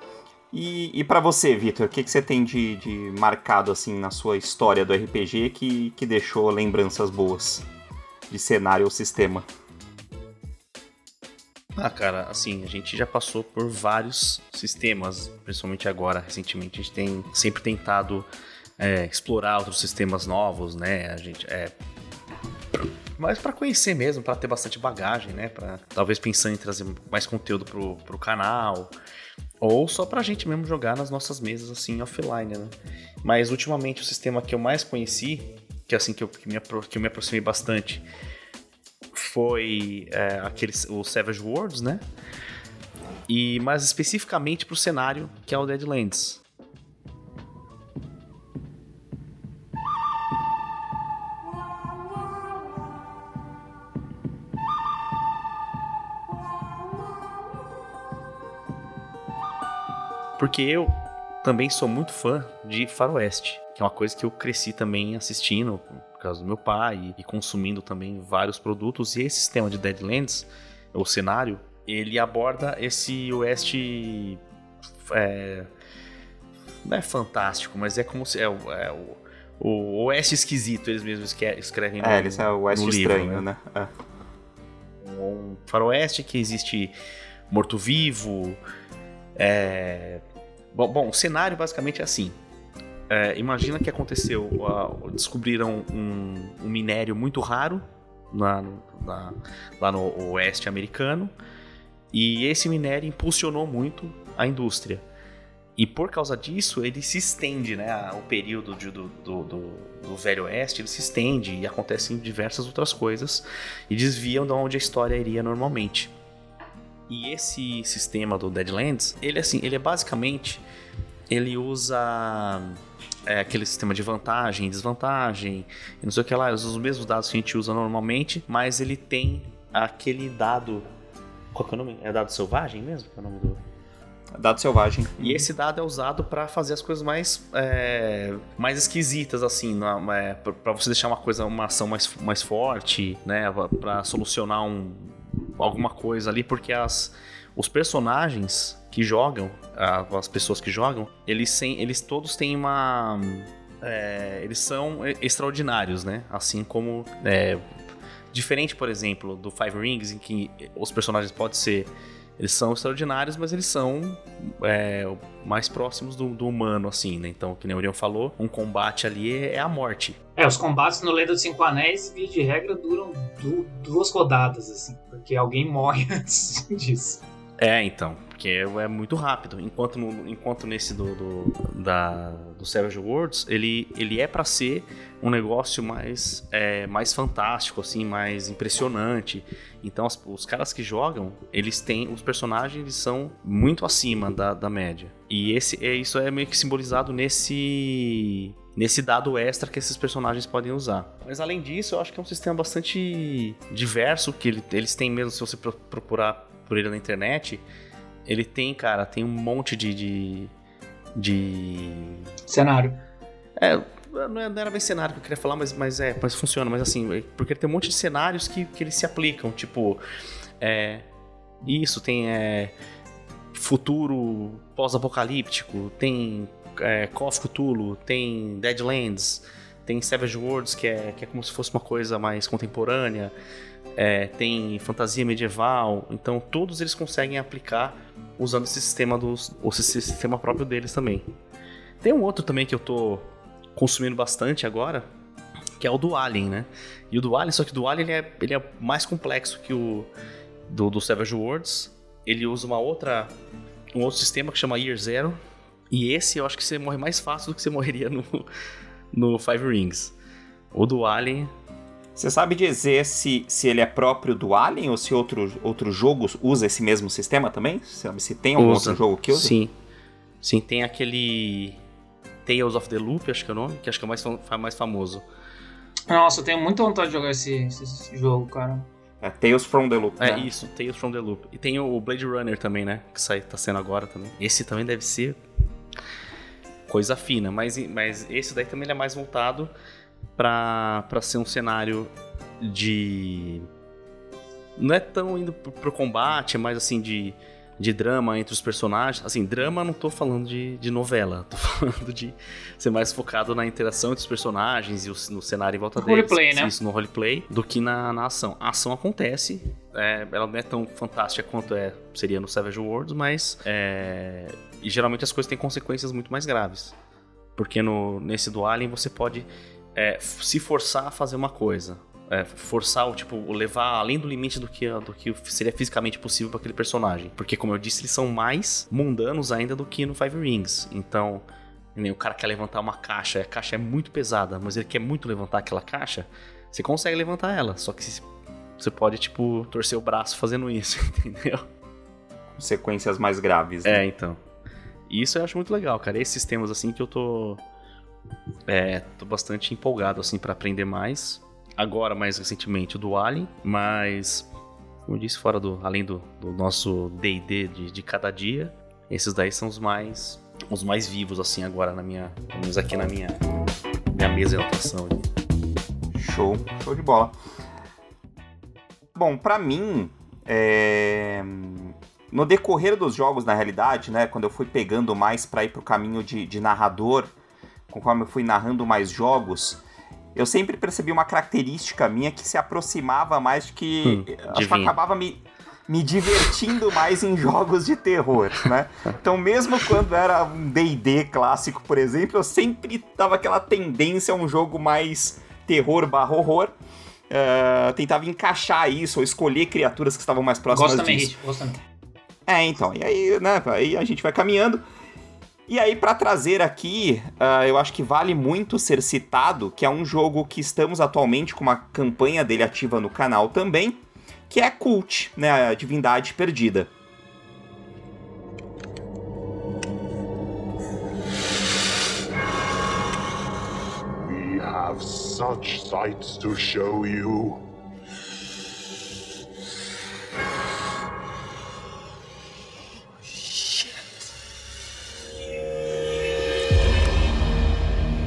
E, e para você, Vitor, o que, que você tem de, de marcado assim na sua história do RPG que, que deixou lembranças boas de cenário ou sistema? Ah, cara, assim, a gente já passou por vários sistemas, principalmente agora, recentemente. A gente tem sempre tentado é, explorar outros sistemas novos, né? A gente é mas para conhecer mesmo, para ter bastante bagagem, né? Para talvez pensando em trazer mais conteúdo pro, pro canal ou só pra gente mesmo jogar nas nossas mesas assim offline, né? Mas ultimamente o sistema que eu mais conheci, que é assim que eu, que me, que eu me aproximei bastante, foi é, aquele, o Savage Worlds, né? E mais especificamente pro cenário que é o Deadlands. Porque eu também sou muito fã de faroeste, que é uma coisa que eu cresci também assistindo por causa do meu pai e consumindo também vários produtos. E esse sistema de Deadlands, o cenário, ele aborda esse oeste. É, não é fantástico, mas é como se. É, é o, o oeste esquisito, eles mesmos escrevem no É, eles é o oeste estranho, livro, né? né? É. Um faroeste que existe morto-vivo. É, Bom, bom, o cenário basicamente é assim. É, imagina que aconteceu, uh, descobriram um, um, minério muito raro na, na, lá no oeste americano e esse minério impulsionou muito a indústria. E por causa disso, ele se estende, né? O período de, do, do, do, do, Velho Oeste ele se estende e acontecem diversas outras coisas e desviam de onde a história iria normalmente. E esse sistema do Deadlands, ele assim, ele é basicamente ele usa é, aquele sistema de vantagem, desvantagem, e não sei o que lá, usa os mesmos dados que a gente usa normalmente, mas ele tem aquele dado. Qual que é o nome? É dado selvagem mesmo? Qual é o nome do. Dado selvagem. E esse dado é usado para fazer as coisas mais, é, mais esquisitas, assim, é, para você deixar uma coisa, uma ação mais, mais forte, né? Para solucionar um, alguma coisa ali, porque as, os personagens que jogam, as pessoas que jogam, eles, eles todos têm uma. É, eles são extraordinários, né? Assim como. É, diferente, por exemplo, do Five Rings, em que os personagens podem ser. Eles são extraordinários, mas eles são é, mais próximos do, do, humano, assim, né? Então, que nem o Orion falou, um combate ali é a morte. É, os combates no Lenda dos Cinco Anéis, de regra, duram du duas rodadas, assim, porque alguém morre <laughs> antes disso. É, então, porque é muito rápido. Enquanto, no, enquanto nesse do, do, da, do Savage Worlds, ele, ele é para ser um negócio mais, é, mais fantástico, assim, mais impressionante. Então, as, os caras que jogam, eles têm. Os personagens eles são muito acima da, da média. E esse, é, isso é meio que simbolizado nesse nesse dado extra que esses personagens podem usar. Mas além disso, eu acho que é um sistema bastante diverso, que ele, eles têm mesmo, se você procurar por ele na internet, ele tem, cara, tem um monte de. de, de... Cenário. É, não era bem cenário que eu queria falar, mas, mas é, mas funciona, mas assim, porque tem um monte de cenários que, que eles se aplicam, tipo. É, isso, tem é, futuro pós-apocalíptico, tem é, Call of Cthulhu, tem Deadlands, tem Savage Worlds, que é, que é como se fosse uma coisa mais contemporânea é, tem fantasia medieval, então todos eles conseguem aplicar usando esse sistema dos, esse sistema próprio deles também. Tem um outro também que eu tô consumindo bastante agora, que é o do Alien, né? E o do Alien, só que o do Alien ele é, ele é mais complexo que o do, do Savage Worlds. Ele usa uma outra, um outro sistema que chama Year Zero. E esse eu acho que você morre mais fácil do que você morreria no, <laughs> no Five Rings. O do Alien. Você sabe dizer se, se ele é próprio do Alien ou se outro, outro jogo usa esse mesmo sistema também? Sabe se tem algum Usa. outro jogo que usa? Sim. Sim, tem aquele. Tales of the Loop, acho que é o nome, que acho que é o mais, fam- mais famoso. Nossa, eu tenho muita vontade de jogar esse, esse, esse jogo, cara. É Tales from the Loop. É né? isso, Tales from the Loop. E tem o Blade Runner também, né? Que sai, tá sendo agora também. Esse também deve ser coisa fina, mas, mas esse daí também é mais voltado pra, pra ser um cenário de. Não é tão indo pro, pro combate, é mais assim de, de drama entre os personagens. Assim, drama não tô falando de, de novela, <laughs> tô falando de ser mais focado na interação entre os personagens e o, no cenário em volta No deles. roleplay, né? Isso, no roleplay, do que na, na ação. A ação acontece, é, ela não é tão fantástica quanto é, seria no Savage Worlds, mas é, e geralmente as coisas têm consequências muito mais graves. Porque no, nesse do Alien você pode é, se forçar a fazer uma coisa. É, forçar o tipo, levar além do limite do que, do que seria fisicamente possível para aquele personagem. Porque, como eu disse, eles são mais mundanos ainda do que no Five Rings. Então, o cara quer levantar uma caixa, a caixa é muito pesada, mas ele quer muito levantar aquela caixa, você consegue levantar ela. Só que você pode, tipo, torcer o braço fazendo isso, <laughs> entendeu? Consequências mais graves. né? É, então. E isso eu acho muito legal, cara. Esses temas assim que eu tô. É, tô bastante empolgado, assim, para aprender mais. Agora, mais recentemente, o do Alien, mas. Como eu disse, fora do. Além do, do nosso DD de, de cada dia, esses daí são os mais. Os mais vivos, assim, agora na minha. Pelo menos aqui na minha. Minha mesa de anotação. Show, show de bola. Bom, pra mim, é, no decorrer dos jogos, na realidade, né, quando eu fui pegando mais pra ir pro caminho de, de narrador, conforme eu fui narrando mais jogos, eu sempre percebi uma característica minha que se aproximava mais de que Hum, acho que acabava me me divertindo mais em jogos de terror, né? Então, mesmo quando era um D&D clássico, por exemplo, eu sempre tava aquela tendência a um jogo mais terror barra horror. Eh, tentava encaixar isso, ou escolher criaturas que estavam mais próximas Gosto também, disso. Hit, gosto também. É, então, e aí, né, aí a gente vai caminhando. E aí, pra trazer aqui, ah, eu acho que vale muito ser citado, que é um jogo que estamos atualmente com uma campanha dele ativa no canal também, que é Cult, né, a Divindade Perdida. We have such sights to show you.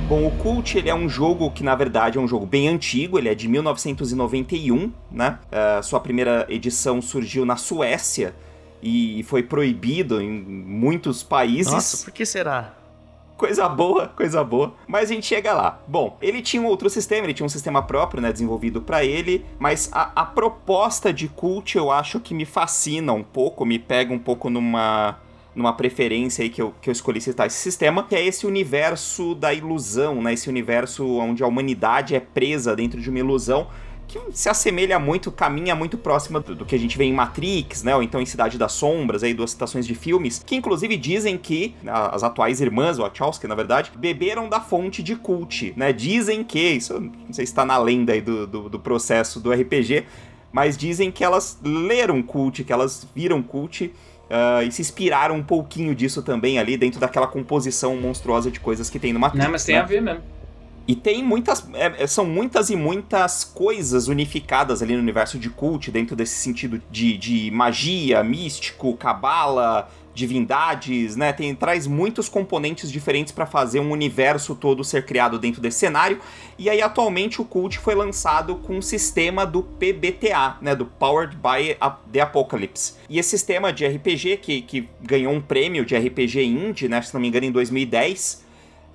Bom, o Cult ele é um jogo que na verdade é um jogo bem antigo, ele é de 1991, né? Ah, sua primeira edição surgiu na Suécia e foi proibido em muitos países. Nossa, por que será? Coisa boa, coisa boa. Mas a gente chega lá. Bom, ele tinha um outro sistema, ele tinha um sistema próprio, né, desenvolvido pra ele, mas a, a proposta de Cult eu acho que me fascina um pouco, me pega um pouco numa numa preferência aí que eu, que eu escolhi citar esse sistema, que é esse universo da ilusão, né, esse universo onde a humanidade é presa dentro de uma ilusão que se assemelha muito, caminha muito próxima do, do que a gente vê em Matrix, né? Ou então em Cidade das Sombras, aí duas citações de filmes, que inclusive dizem que a- as atuais irmãs, Wachowski, na verdade, beberam da fonte de cult, né? Dizem que, isso não sei se tá na lenda aí do, do, do processo do RPG, mas dizem que elas leram cult, que elas viram cult. Ah, e se inspiraram um pouquinho disso também ali dentro daquela composição monstruosa de coisas que tem no Matrix. Não, mas tem né? a ver mesmo. E tem muitas. é, é, são muitas e muitas coisas unificadas ali no universo de cult, dentro desse sentido de, de magia, místico, cabala, divindades, né? Tem, traz muitos componentes diferentes para fazer um universo todo ser criado dentro desse cenário. E aí, atualmente, o cult foi lançado com um sistema do PBTA, né? Do Powered by the Apocalypse. E esse sistema de RPG, que, que ganhou um prêmio de RPG Indie, né? Se não me engano, em 2010.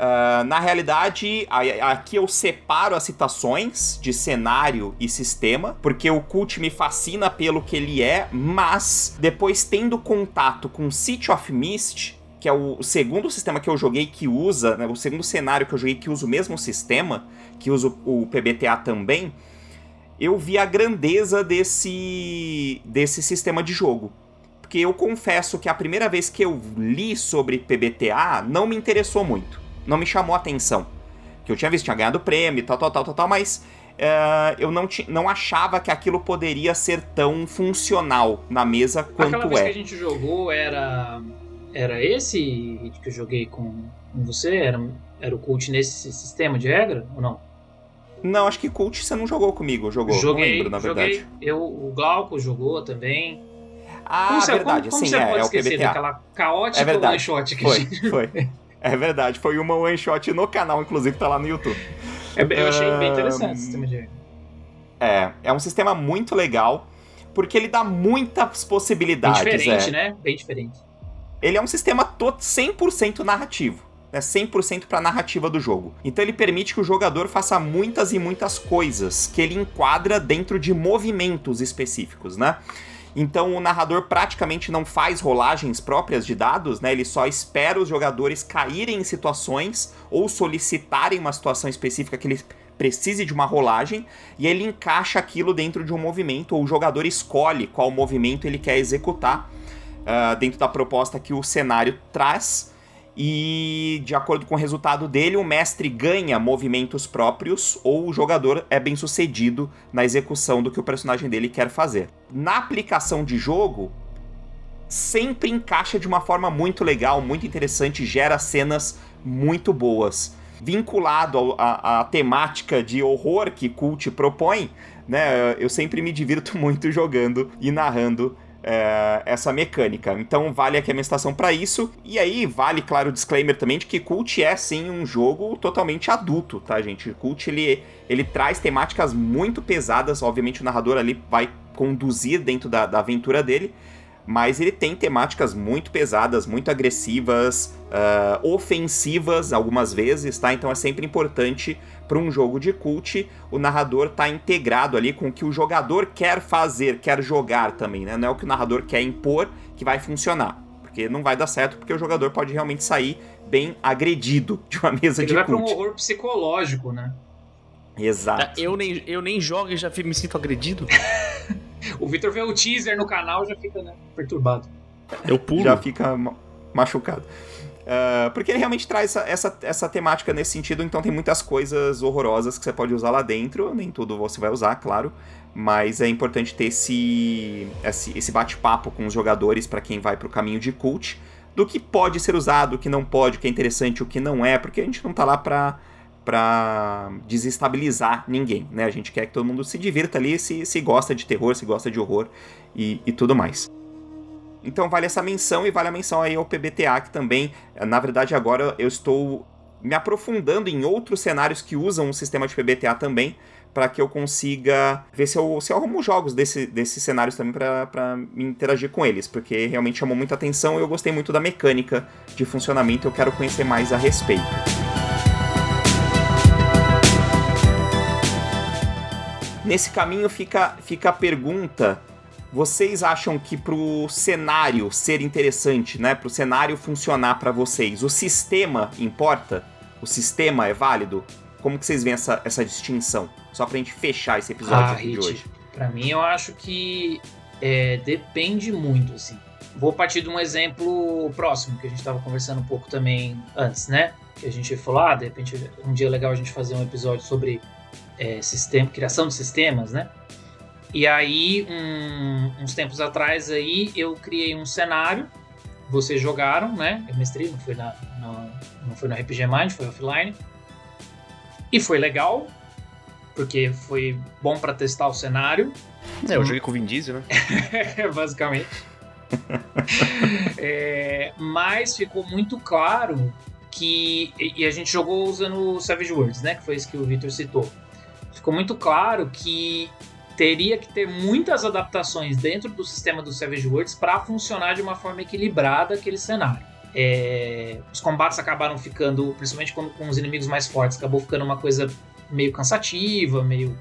Ah, na realidade, aqui eu separo as citações de cenário e sistema, porque o cult me fascina pelo que ele é, mas depois tendo contato com City of Mist, que é o segundo sistema que eu joguei que usa, né, o segundo cenário que eu joguei que usa o mesmo sistema, que usa o, o PBTA também, eu vi a grandeza desse, desse sistema de jogo. Porque eu confesso que a primeira vez que eu li sobre PBTA não me interessou muito. Não me chamou a atenção. Que eu tinha visto, tinha ganhado prêmio, tal, tal, tal, tal, tal mas uh, eu não, não achava que aquilo poderia ser tão funcional na mesa quanto Aquela vez é. que a gente jogou era era esse que eu joguei com, com você? Era, era o cult nesse sistema de regra ou não? Não, acho que cult você não jogou comigo, jogou. Joguei, não lembro, na joguei. verdade. Eu, o Glauco jogou também. Ah, como você, verdade, como, como sim, você é, pode é o PBTA. daquela caótica É verdade. one shot que a Foi, gente... foi. <laughs> É verdade, foi uma one shot no canal, inclusive, tá lá no YouTube. É bem- Eu achei bem interessante esse sistema de. É, é um sistema muito legal, porque ele dá muitas Bem possibilidades. diferente, é. né? Bem diferente. Ele é um sistema todo 100% narrativo. Né, 100% para a narrativa do jogo. Então ele permite que o jogador faça muitas e muitas coisas que ele enquadra dentro de movimentos específicos, né? Então o narrador praticamente não faz rolagens próprias de dados, né? Ele só espera os jogadores caírem em situações ou solicitarem uma situação específica que ele precise de uma rolagem e ele encaixa aquilo dentro de um movimento ou o jogador escolhe qual movimento ele quer executar ah, dentro da proposta que o cenário traz. E de acordo com o resultado dele, o mestre ganha movimentos próprios ou o jogador é bem sucedido na execução do que o personagem dele quer fazer. Na aplicação de jogo, sempre encaixa de uma forma muito legal, muito interessante, gera cenas muito boas. Vinculado à temática de horror que Cult propõe, né? Eu sempre me divirto <laughs> muito jogando e narrando é, essa mecânica. Então vale aqui a minha citação para isso. E aí vale, claro, o disclaimer também de que Cult é sim um jogo totalmente adulto, tá, gente? Cult ele, ele traz temáticas muito pesadas. Obviamente o narrador ali vai conduzir dentro da, da aventura dele. Mas ele tem temáticas muito pesadas, muito agressivas, ah, ofensivas algumas vezes, tá? Então é sempre importante para um jogo de cult o narrador tá integrado ali com o que o jogador quer fazer, quer jogar também, né? Não é o que o narrador quer impor que vai funcionar. Porque não vai dar certo, porque o jogador pode realmente sair bem agredido de uma mesa Ele de vai pra um cult. horror psicológico, né? Exato. Eu nem, eu nem jogo e já me sinto agredido. <laughs> O Victor vê o teaser no canal já fica né, perturbado. Eu pulo. já fica ma- machucado. Ah, porque ele realmente traz essa, essa, essa temática nesse sentido, então tem muitas coisas horrorosas que você pode usar lá dentro. Nem tudo você vai usar, claro. Mas é importante ter esse, esse, esse bate-papo com os jogadores para quem vai pro caminho de cult. Do que pode ser usado, o que não pode, o que é interessante, o que não é, porque a gente não tá lá pra, pra desestabilizar ninguém, né? A gente quer que todo mundo se divirta ali, se, se gosta de terror, se gosta de horror e, e tudo mais. Então vale essa menção e vale a menção aí ao PBTA, que também, na verdade, agora eu estou me aprofundando em outros cenários que usam o sistema de PBTA também, para que eu consiga ver se eu, se eu arrumo jogos desse, desses cenários também para me interagir com eles, porque realmente chamou muita atenção e eu gostei muito da mecânica de funcionamento, eu quero conhecer mais a respeito. Nesse caminho fica, fica a pergunta vocês acham que pro cenário ser interessante, né, pro cenário funcionar para vocês, o sistema importa? O sistema é válido? Como que vocês veem essa, essa distinção? Só pra gente fechar esse episódio Ah, aqui de hoje. Pra mim, eu acho que é, depende muito, assim. Vou partir de um exemplo próximo, que a gente tava conversando um pouco também antes, né? Que a gente falou, ah, de repente, um dia é legal a gente fazer um episódio sobre é, sistema, criação de sistemas, né? E aí, um- uns tempos atrás aí, eu criei um cenário, vocês jogaram, né? Eu mestrei, não foi, na, na- não foi no RPG Mind, foi offline. E foi legal, porque foi bom pra testar o cenário, É, eu joguei com o Vin Diesel, né? <laughs> basicamente. <laughs> É, mas ficou muito claro que. E e a gente jogou usando o Savage Worlds, né? Que foi isso que o Victor citou. Ficou muito claro que teria que ter muitas adaptações dentro do sistema do Savage Worlds para funcionar de uma forma equilibrada aquele cenário. É, os combates acabaram ficando, principalmente com, com os inimigos mais fortes, acabou ficando uma coisa meio cansativa, meio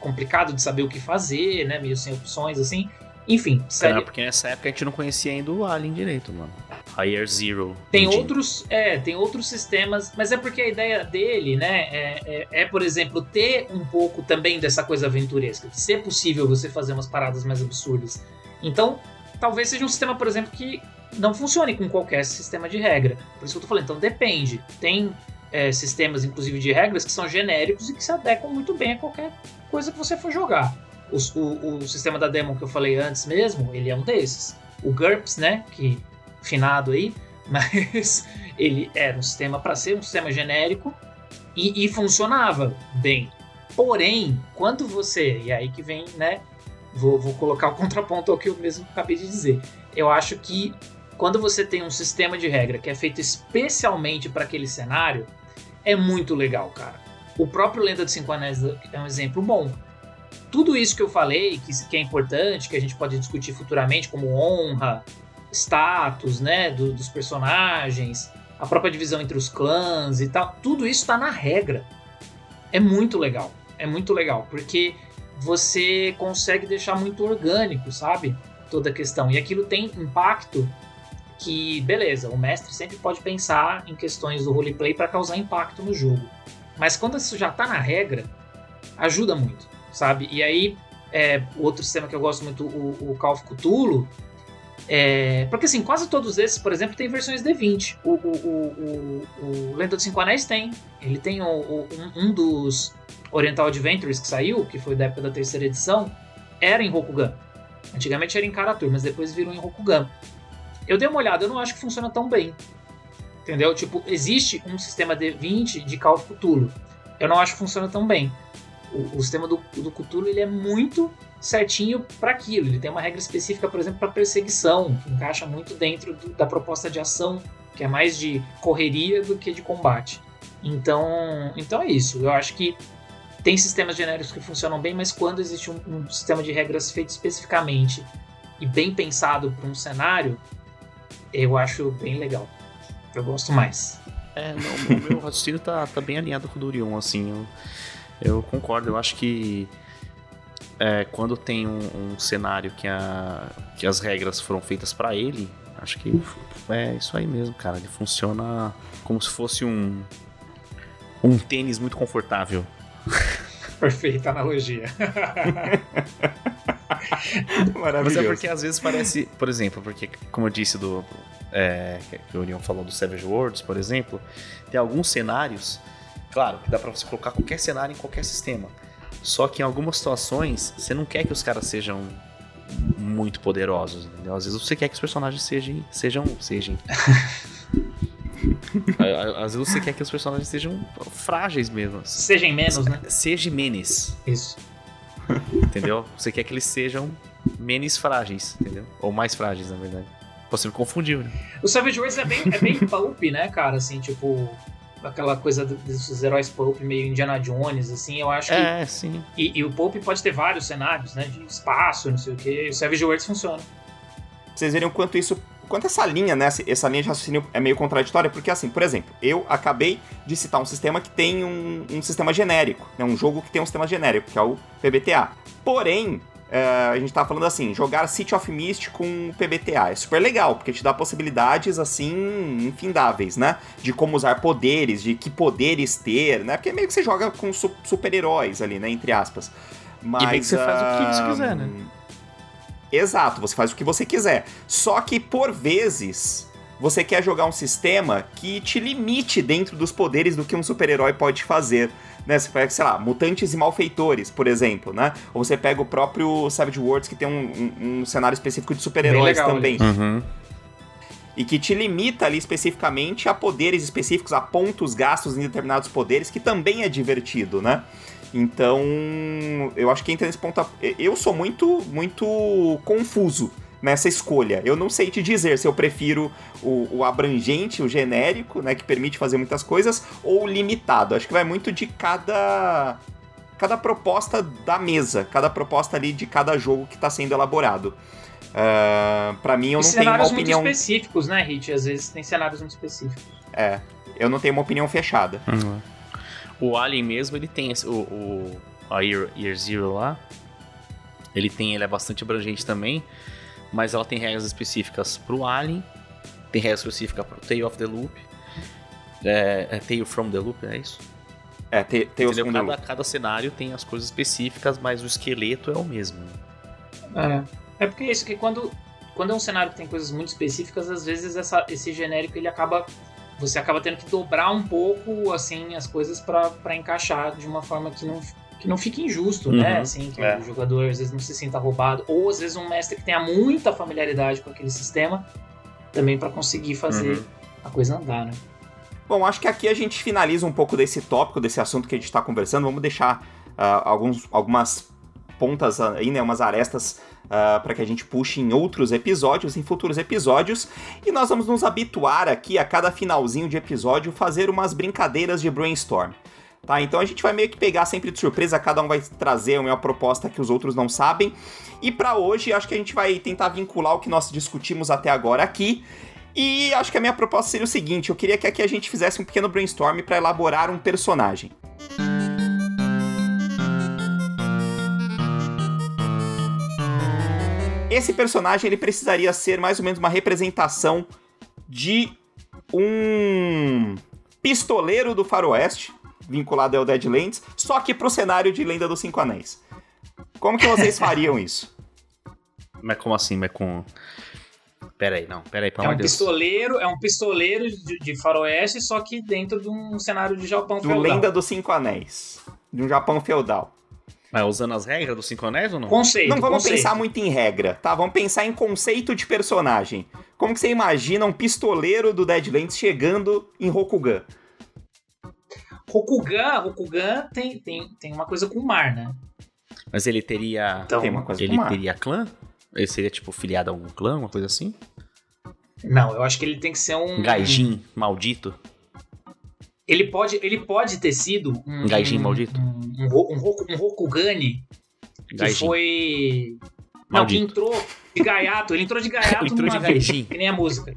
complicado de saber o que fazer, né? Meio sem opções assim. Enfim, série... É, porque nessa época a gente não conhecia ainda o Alien direito, mano. Year Zero. Tem Engine. outros, é, tem outros sistemas, mas é porque a ideia dele, né, é, é, é, por exemplo, ter um pouco também dessa coisa aventuresca, de ser possível você fazer umas paradas mais absurdas. Então, talvez seja um sistema, por exemplo, que não funcione com qualquer sistema de regra. Por isso que eu tô falando, então depende. Tem é, sistemas, inclusive, de regras que são genéricos e que se adequam muito bem a qualquer coisa que você for jogar. O, o, sistema da Demon que eu falei antes mesmo, ele é um desses. O GURPS, né, que finado aí, <laughs> mas ele era um sistema para ser um sistema genérico e, e, funcionava bem. Porém, quando você, e aí que vem, né, vou, vou colocar o <laughs> contraponto ao que eu mesmo acabei de dizer. Eu acho que quando você tem um sistema de regra que é feito especialmente para aquele cenário, é muito legal, cara. O próprio Lenda dos Cinco Anéis é um exemplo bom. Tudo isso que eu falei, que, que é importante, que a gente pode discutir futuramente, como honra, status, né, do, dos personagens, a própria divisão entre os clãs e tal, tudo isso está na regra. É muito legal, é muito legal, porque você consegue deixar muito orgânico, sabe? Toda a questão. E aquilo tem impacto que, beleza, o mestre sempre pode pensar em questões do roleplay para causar impacto no jogo. Mas quando isso já está na regra, ajuda muito, sabe? E aí, é, outro sistema que eu gosto muito, o, o Call of Cthulhu, é, porque assim, quase todos esses, por exemplo, tem versões D20. O, o, o, o, Lenda dos Cinco Anéis tem. Ele tem um, um, dos Oriental Adventures que saiu, que foi da época da terceira edição, era em Rokugan. Antigamente era em Karatur, mas depois virou em Rokugan. Eu dei uma olhada, eu não acho que funciona tão bem. Entendeu? Tipo, existe um sistema D20 de Call of Cthulhu. Eu não acho que funciona tão bem. O, o sistema do, do Cthulhu ele é muito certinho para aquilo. Ele tem uma regra específica, por exemplo, para perseguição, que encaixa muito dentro do, da proposta de ação, que é mais de correria do que de combate. Então, então é isso. Eu acho que tem sistemas genéricos que funcionam bem, mas quando existe um, um sistema de regras feito especificamente e bem pensado para um cenário, eu acho bem legal. Eu gosto mais. É, não, meu raciocínio tá, tá bem alinhado com o Durion, assim. Eu, eu concordo, eu acho que é, quando tem um, um, cenário que, a, que as regras foram feitas para ele, acho que é isso aí mesmo, cara. Ele funciona como se fosse um, um tênis muito confortável. <laughs> Perfeita analogia. Maravilhoso. <laughs> Mas é porque às vezes parece, por exemplo, porque como eu disse do é, que o Union falou do Savage Worlds, por exemplo, tem alguns cenários, claro, que dá para você colocar qualquer cenário em qualquer sistema. Só que em algumas situações, você não quer que os caras sejam muito poderosos, entendeu? Às vezes você quer que os personagens sejam. sejam. sejam. <laughs> Às vezes você quer que os personagens sejam frágeis mesmo. Sejam menos, né? Seja menos. Isso. Entendeu? Você quer que eles sejam menos frágeis, entendeu? Ou mais frágeis, na verdade. Você me confundiu, né? O Savage Worlds é bem, é bem <laughs> pulp, né, cara? Assim, tipo, aquela coisa desses heróis Pope meio Indiana Jones, assim, eu acho que. É, sim. E, e, o Pope pode ter vários cenários, né? De espaço, não sei o que. O Savage Worlds funciona. Vocês verem o quanto isso. Quanto essa linha, né? Essa linha de raciocínio é meio contraditória, porque assim, por exemplo, eu acabei de citar um sistema que tem um, um sistema genérico, né? Um jogo que tem um sistema genérico, que é o PBTA. Porém, Uh, a gente tá falando assim, jogar City of Mist com PBTA. É super legal, porque te dá possibilidades, assim, infindáveis, né? De como usar poderes, de que poderes ter, né? Porque meio que você joga com su super-heróis ali, né? Entre aspas. Mas, e meio que você uh, faz o que você quiser, né? Exato, você faz o que você quiser. Só que, por vezes, você quer jogar um sistema que te limite dentro dos poderes do que um super-herói pode fazer né? Você pega, sei lá, Mutantes e Malfeitores, por exemplo, né? Ou você pega o próprio Savage Worlds, que tem um, um, um cenário específico de super-heróis também. Uhum. E que te limita ali especificamente a poderes específicos, a pontos gastos em determinados poderes, que também é divertido, né? Então, eu acho que entra nesse ponto. Eu sou muito, muito confuso nessa escolha. Eu não sei te dizer se eu prefiro o, o, abrangente, o genérico, né, que permite fazer muitas coisas, ou o limitado. Acho que vai muito de cada cada proposta da mesa, cada proposta ali de cada jogo que está sendo elaborado. Uh, ah, para mim, eu e não tenho uma opinião. muito específicos, né, Hit? Às vezes tem cenários muito específicos. É, eu não tenho uma opinião fechada. Uhum. O Alien mesmo, ele tem esse, o, o a Year, Year Zero lá, Ele tem, ele é bastante abrangente também, mas ela tem regras específicas pro Alien, tem regra específica pro Tale of the Loop, é, é Tale from the Loop, é isso? É, te, tem os Entendeu? cada, cada cenário tem as coisas específicas, mas o esqueleto é o mesmo. É, é porque é isso que quando, quando é um cenário que tem coisas muito específicas, às vezes essa, esse genérico ele acaba você acaba tendo que dobrar um pouco assim as coisas para encaixar de uma forma que não que não fique injusto, né? Uhum, Assim, que é. o jogador às vezes não se sinta roubado ou às vezes um mestre que tenha muita familiaridade com aquele sistema também para conseguir fazer Uhum. a coisa andar, né? Bom, acho que aqui a gente finaliza um pouco desse tópico, desse assunto que a gente está conversando. Vamos deixar ah, alguns, algumas pontas aí, né, umas arestas para que a gente puxe em outros episódios, em futuros episódios. E nós vamos nos habituar aqui a cada finalzinho de episódio fazer umas brincadeiras de brainstorm. Tá, então a gente vai meio que pegar sempre de surpresa, cada um vai trazer uma proposta que os outros não sabem. E para hoje, acho que a gente vai tentar vincular o que nós discutimos até agora aqui e acho que a minha proposta seria o seguinte: eu queria que aqui a gente fizesse um pequeno brainstorm para elaborar um personagem. Esse personagem ele precisaria ser mais ou menos uma representação de um pistoleiro do faroeste, vinculado ao Deadlands, só que pro cenário de Lenda dos Cinco Anéis. Como que vocês <laughs> fariam isso? Mas como assim? Mas com. Pera aí, não, pera aí, pelo É um de Deus. pistoleiro, é um pistoleiro de, de faroeste, só que dentro de um cenário de Japão Do feudal. Lenda dos Cinco Anéis. De um Japão feudal. Mas usando as regras do Cinco Anéis ou não? Conceito. Não vamos conceito. pensar muito em regra, tá? Vamos pensar em conceito de personagem. Como que você imagina um pistoleiro do Deadlands chegando em Rokugan? Rokugan, Rokugan tem, tem, tem uma coisa com o mar, né? Mas ele teria. Então, Tem uma coisa ele com mar. teria clã? Ele seria tipo filiado a algum clã, uma coisa assim? Não, eu acho que ele tem que ser um. Um gaijin maldito? Ele pode, ele pode ter sido um. Um gaijin maldito? Um, um, um, um Rokugani que Gaijin. foi. Não, que Maldito. entrou de gaiato. Ele entrou de gaiato <laughs> Entrou no de gaijin. Que nem a música.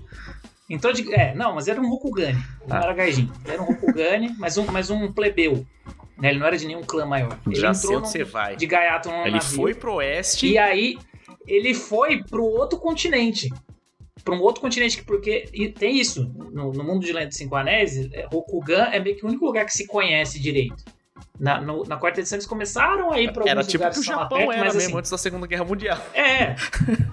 Entrou de. É, não, mas era um Rokugani. Não Ah. era gaijin. Era um Rokugani, mas um, mas um plebeu. Né? Ele não era de nenhum clã maior. Ele Já sei entrou onde num- você vai. de gaiato no Ele navio. foi pro oeste. E aí ele foi pro outro continente. Pra um outro continente, que- porque e tem isso. No, no mundo de Lenda dos Cinco Anéis, é, Rokugan é meio que o único lugar que se conhece direito. Na, no- na quarta edição eles começaram a ir pra alguns Era tipo lugares que o Japão era mas mesmo assim, antes da Segunda Guerra Mundial. é,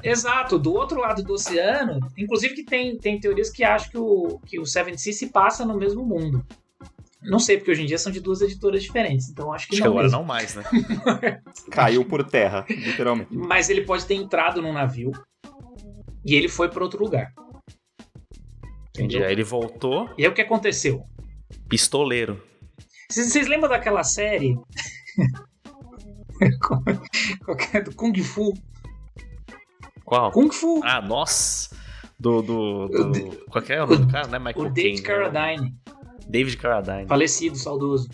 exato. Do outro lado do oceano, inclusive que tem, tem teorias que acham que o, que o Seven Seas se passa no mesmo mundo. Não sei, porque hoje em dia são de duas editoras diferentes, então acho que Acho que não agora mesmo. não mais, né? <laughs> Caiu por terra, literalmente. Mas ele pode ter entrado num navio e ele foi para outro lugar. Entendi. Entendeu? Aí ele voltou, E aí o que aconteceu? pistoleiro. Vocês lembram daquela série? <laughs> Qual que é? do Kung Fu. Qual? Kung Fu. Ah, nossa! Do. do, do... O de- Qual que é o nome do cara? Não é Michael o David né? Carradine. David Carradine. Falecido, saudoso.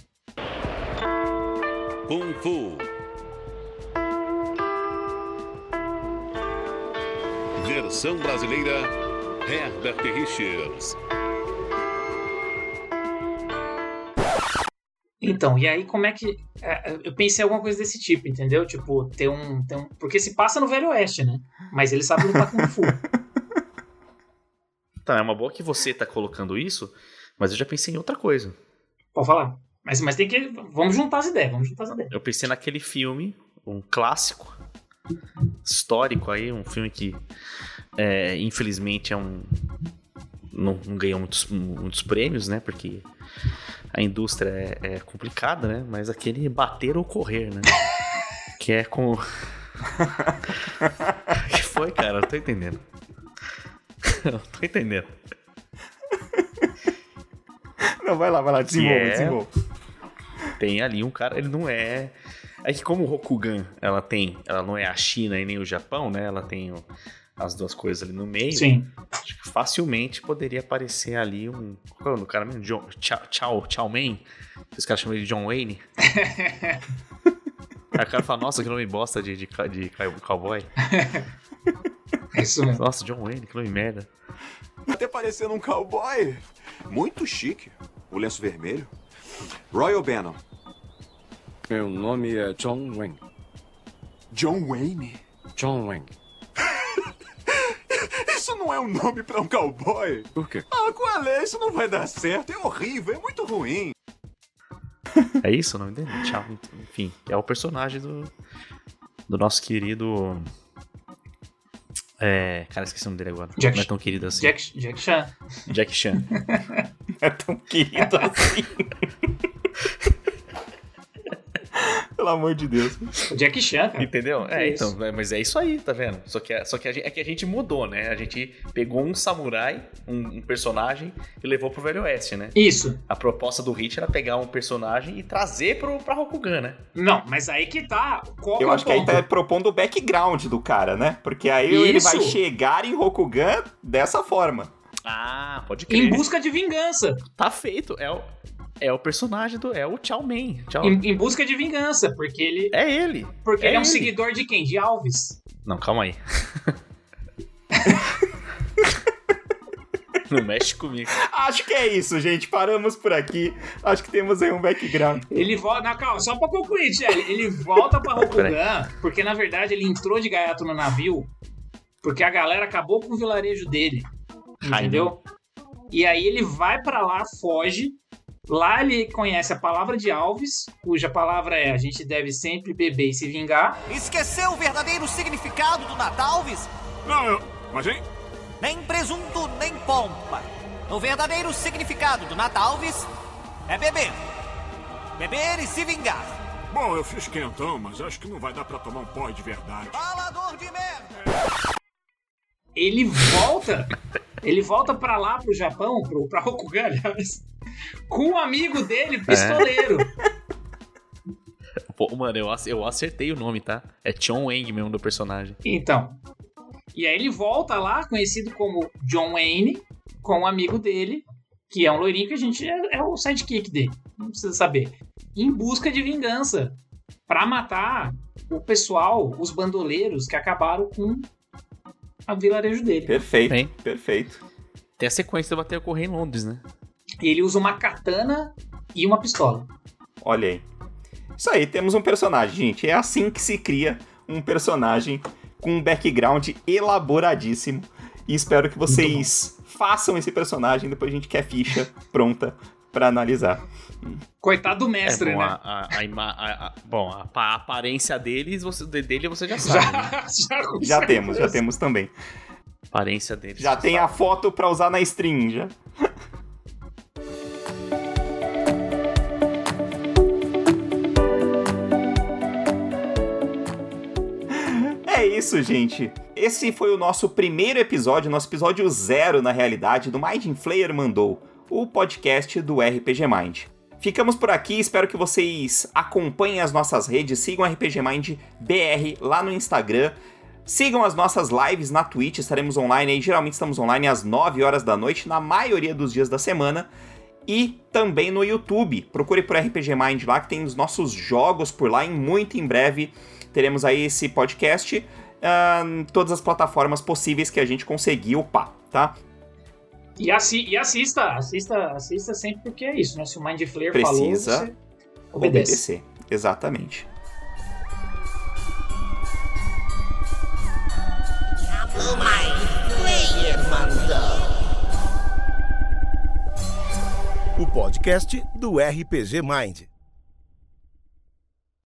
Kung Fu. Versão brasileira Herbert Richards. Então, e aí como é que. é, Eu pensei em alguma coisa desse tipo, entendeu? Tipo, ter um, ter um. Porque se passa no Velho Oeste, né? Mas ele sabe lutar Kung Fu. Tá, é uma boa que você tá colocando isso, mas eu já pensei em outra coisa. Pode falar. Mas, mas tem que. Vamos juntar as ideias, vamos juntar as ideias. Eu pensei naquele filme, um clássico, histórico aí, um filme que é, infelizmente é um. Não, não ganhou muitos, muitos prêmios, né? Porque a indústria é, é complicada, né? Mas aquele bater ou correr, né? <laughs> que é com. <laughs> que foi, cara? Eu tô entendendo. <laughs> Eu tô entendendo. Não, vai lá, vai lá, desenvolva, Que é- desenvolva. Tem ali um cara, ele não é. É que como o Rokugan, ela tem, ela não é a China e nem o Japão, né? Ela tem o- as duas coisas ali no meio. Sim. Acho que facilmente poderia aparecer ali um. Qual é o nome do cara mesmo? John, Chow, Chow, Chow Man? Os caras chamam ele de John Wayne. <laughs> Aí o cara fala, nossa, que nome bosta de, de, de cow- cowboy. <laughs> É isso mesmo. Nossa, John Wayne, que nome merda. Até parecendo um cowboy. Muito chique. O lenço vermelho. Royal Bannon. Meu nome é John Wayne. John Wayne? John Wayne. Isso não é um nome pra um cowboy? Por quê? Ah, qual é? Isso não vai dar certo. É horrível, é muito ruim. É isso o nome dele? Tchau. Enfim, é o personagem do, do nosso querido. É. Cara, esqueci o nome dele agora. Jack- Não é tão querido assim. Jack, Jack Chan. Jack Chan. <laughs> É tão querido assim. <laughs> Pelo amor de Deus. O Jack Chan, cara. Entendeu? É, Isso. então, é, mas é isso aí, tá vendo? Só que, é- só que a gente, é que a gente mudou, né? A gente pegou um samurai, um, um personagem, e levou pro Velho Oeste, né? Isso. A proposta do Hit era pegar um personagem e trazer pro, pra Rokugan, né? Não, mas aí que tá. Qual Eu é o acho que aí tá propondo o background do cara, né? Porque aí ele Isso. vai chegar em Rokugan dessa forma. Ah, pode Em crer. busca de vingança. Tá feito. É o, é o personagem do. É o Chow Man. Chow... Em, em busca de vingança. Porque ele. É ele. Porque É ele é um ele. seguidor de quem? De Alves. Não, calma aí. <laughs> Não mexe comigo. Acho que é isso, gente. Paramos por aqui. Acho que temos aí um background. Ele volta. Não, calma, só pra concluir, Tchelle. Ele volta pra Rokugan, porque na verdade ele entrou de gaiato no navio, porque a galera acabou com o vilarejo dele. Entendeu? E aí ele vai pra lá, foge. Lá ele conhece a palavra de Alves, cuja palavra é a gente deve sempre beber e se vingar. Esqueceu o verdadeiro significado do Natalvis? Não, eu... Mas, hein? Nem presunto, nem pompa. O verdadeiro significado do Natalvis é beber. Beber e se vingar. Bom, eu fiz quentão, mas acho que não vai dar pra tomar um pó de verdade. Falador de merda. Ele volta, ele volta pra lá, pro Japão, pro, pra Rokugan, aliás, com um amigo dele, pistoleiro. Pô, mano, eu, eu acertei o nome, tá? É Chon Wang mesmo do personagem. Então. E aí ele volta lá, conhecido como John Wayne, com um amigo dele, que é um loirinho que a gente é, é o sidekick dele. Não precisa saber. Em busca de vingança. Pra matar o pessoal, os bandoleiros que acabaram com a vilarejo dele. Perfeito, Bem. perfeito. Tem a sequência vai ter ocorrer em Londres, né? E ele usa uma katana e uma pistola. Olha aí. Isso aí, temos um personagem, gente. É assim que se cria um personagem com um background elaboradíssimo. E espero que vocês façam esse personagem. Depois a gente quer ficha pronta pra analisar. Coitado do mestre, é, bom, né? a, a- a ima- a- a- bom, a, pa- a aparência deles, você, de- dele você já sabe. né? <laughs> já, com <laughs> Já certeza. temos, já temos também. A aparência deles. Já tem sabe. a foto pra usar na stream, já. <laughs> É isso, gente. Esse foi o nosso primeiro episódio, nosso episódio zero, na realidade, do Mind Flayer Mandou, o podcast do RPG Mind. Ficamos por aqui, espero que vocês acompanhem as nossas redes, sigam RPG Mind BR lá no Instagram, sigam as nossas lives na Twitch, estaremos online aí, geralmente estamos online às 9 horas da noite, na maioria dos dias da semana, e também no YouTube. Procure por RPG Mind lá, que tem os nossos jogos por lá, e muito em breve teremos aí esse podcast ah, em todas as plataformas possíveis que a gente conseguir upar, tá? E, assi e assista, assista, assista sempre porque é isso, né? Se o Mind Flayer Precisa falou, você obedece. Obedecer. Exatamente. O podcast do RPG Mind.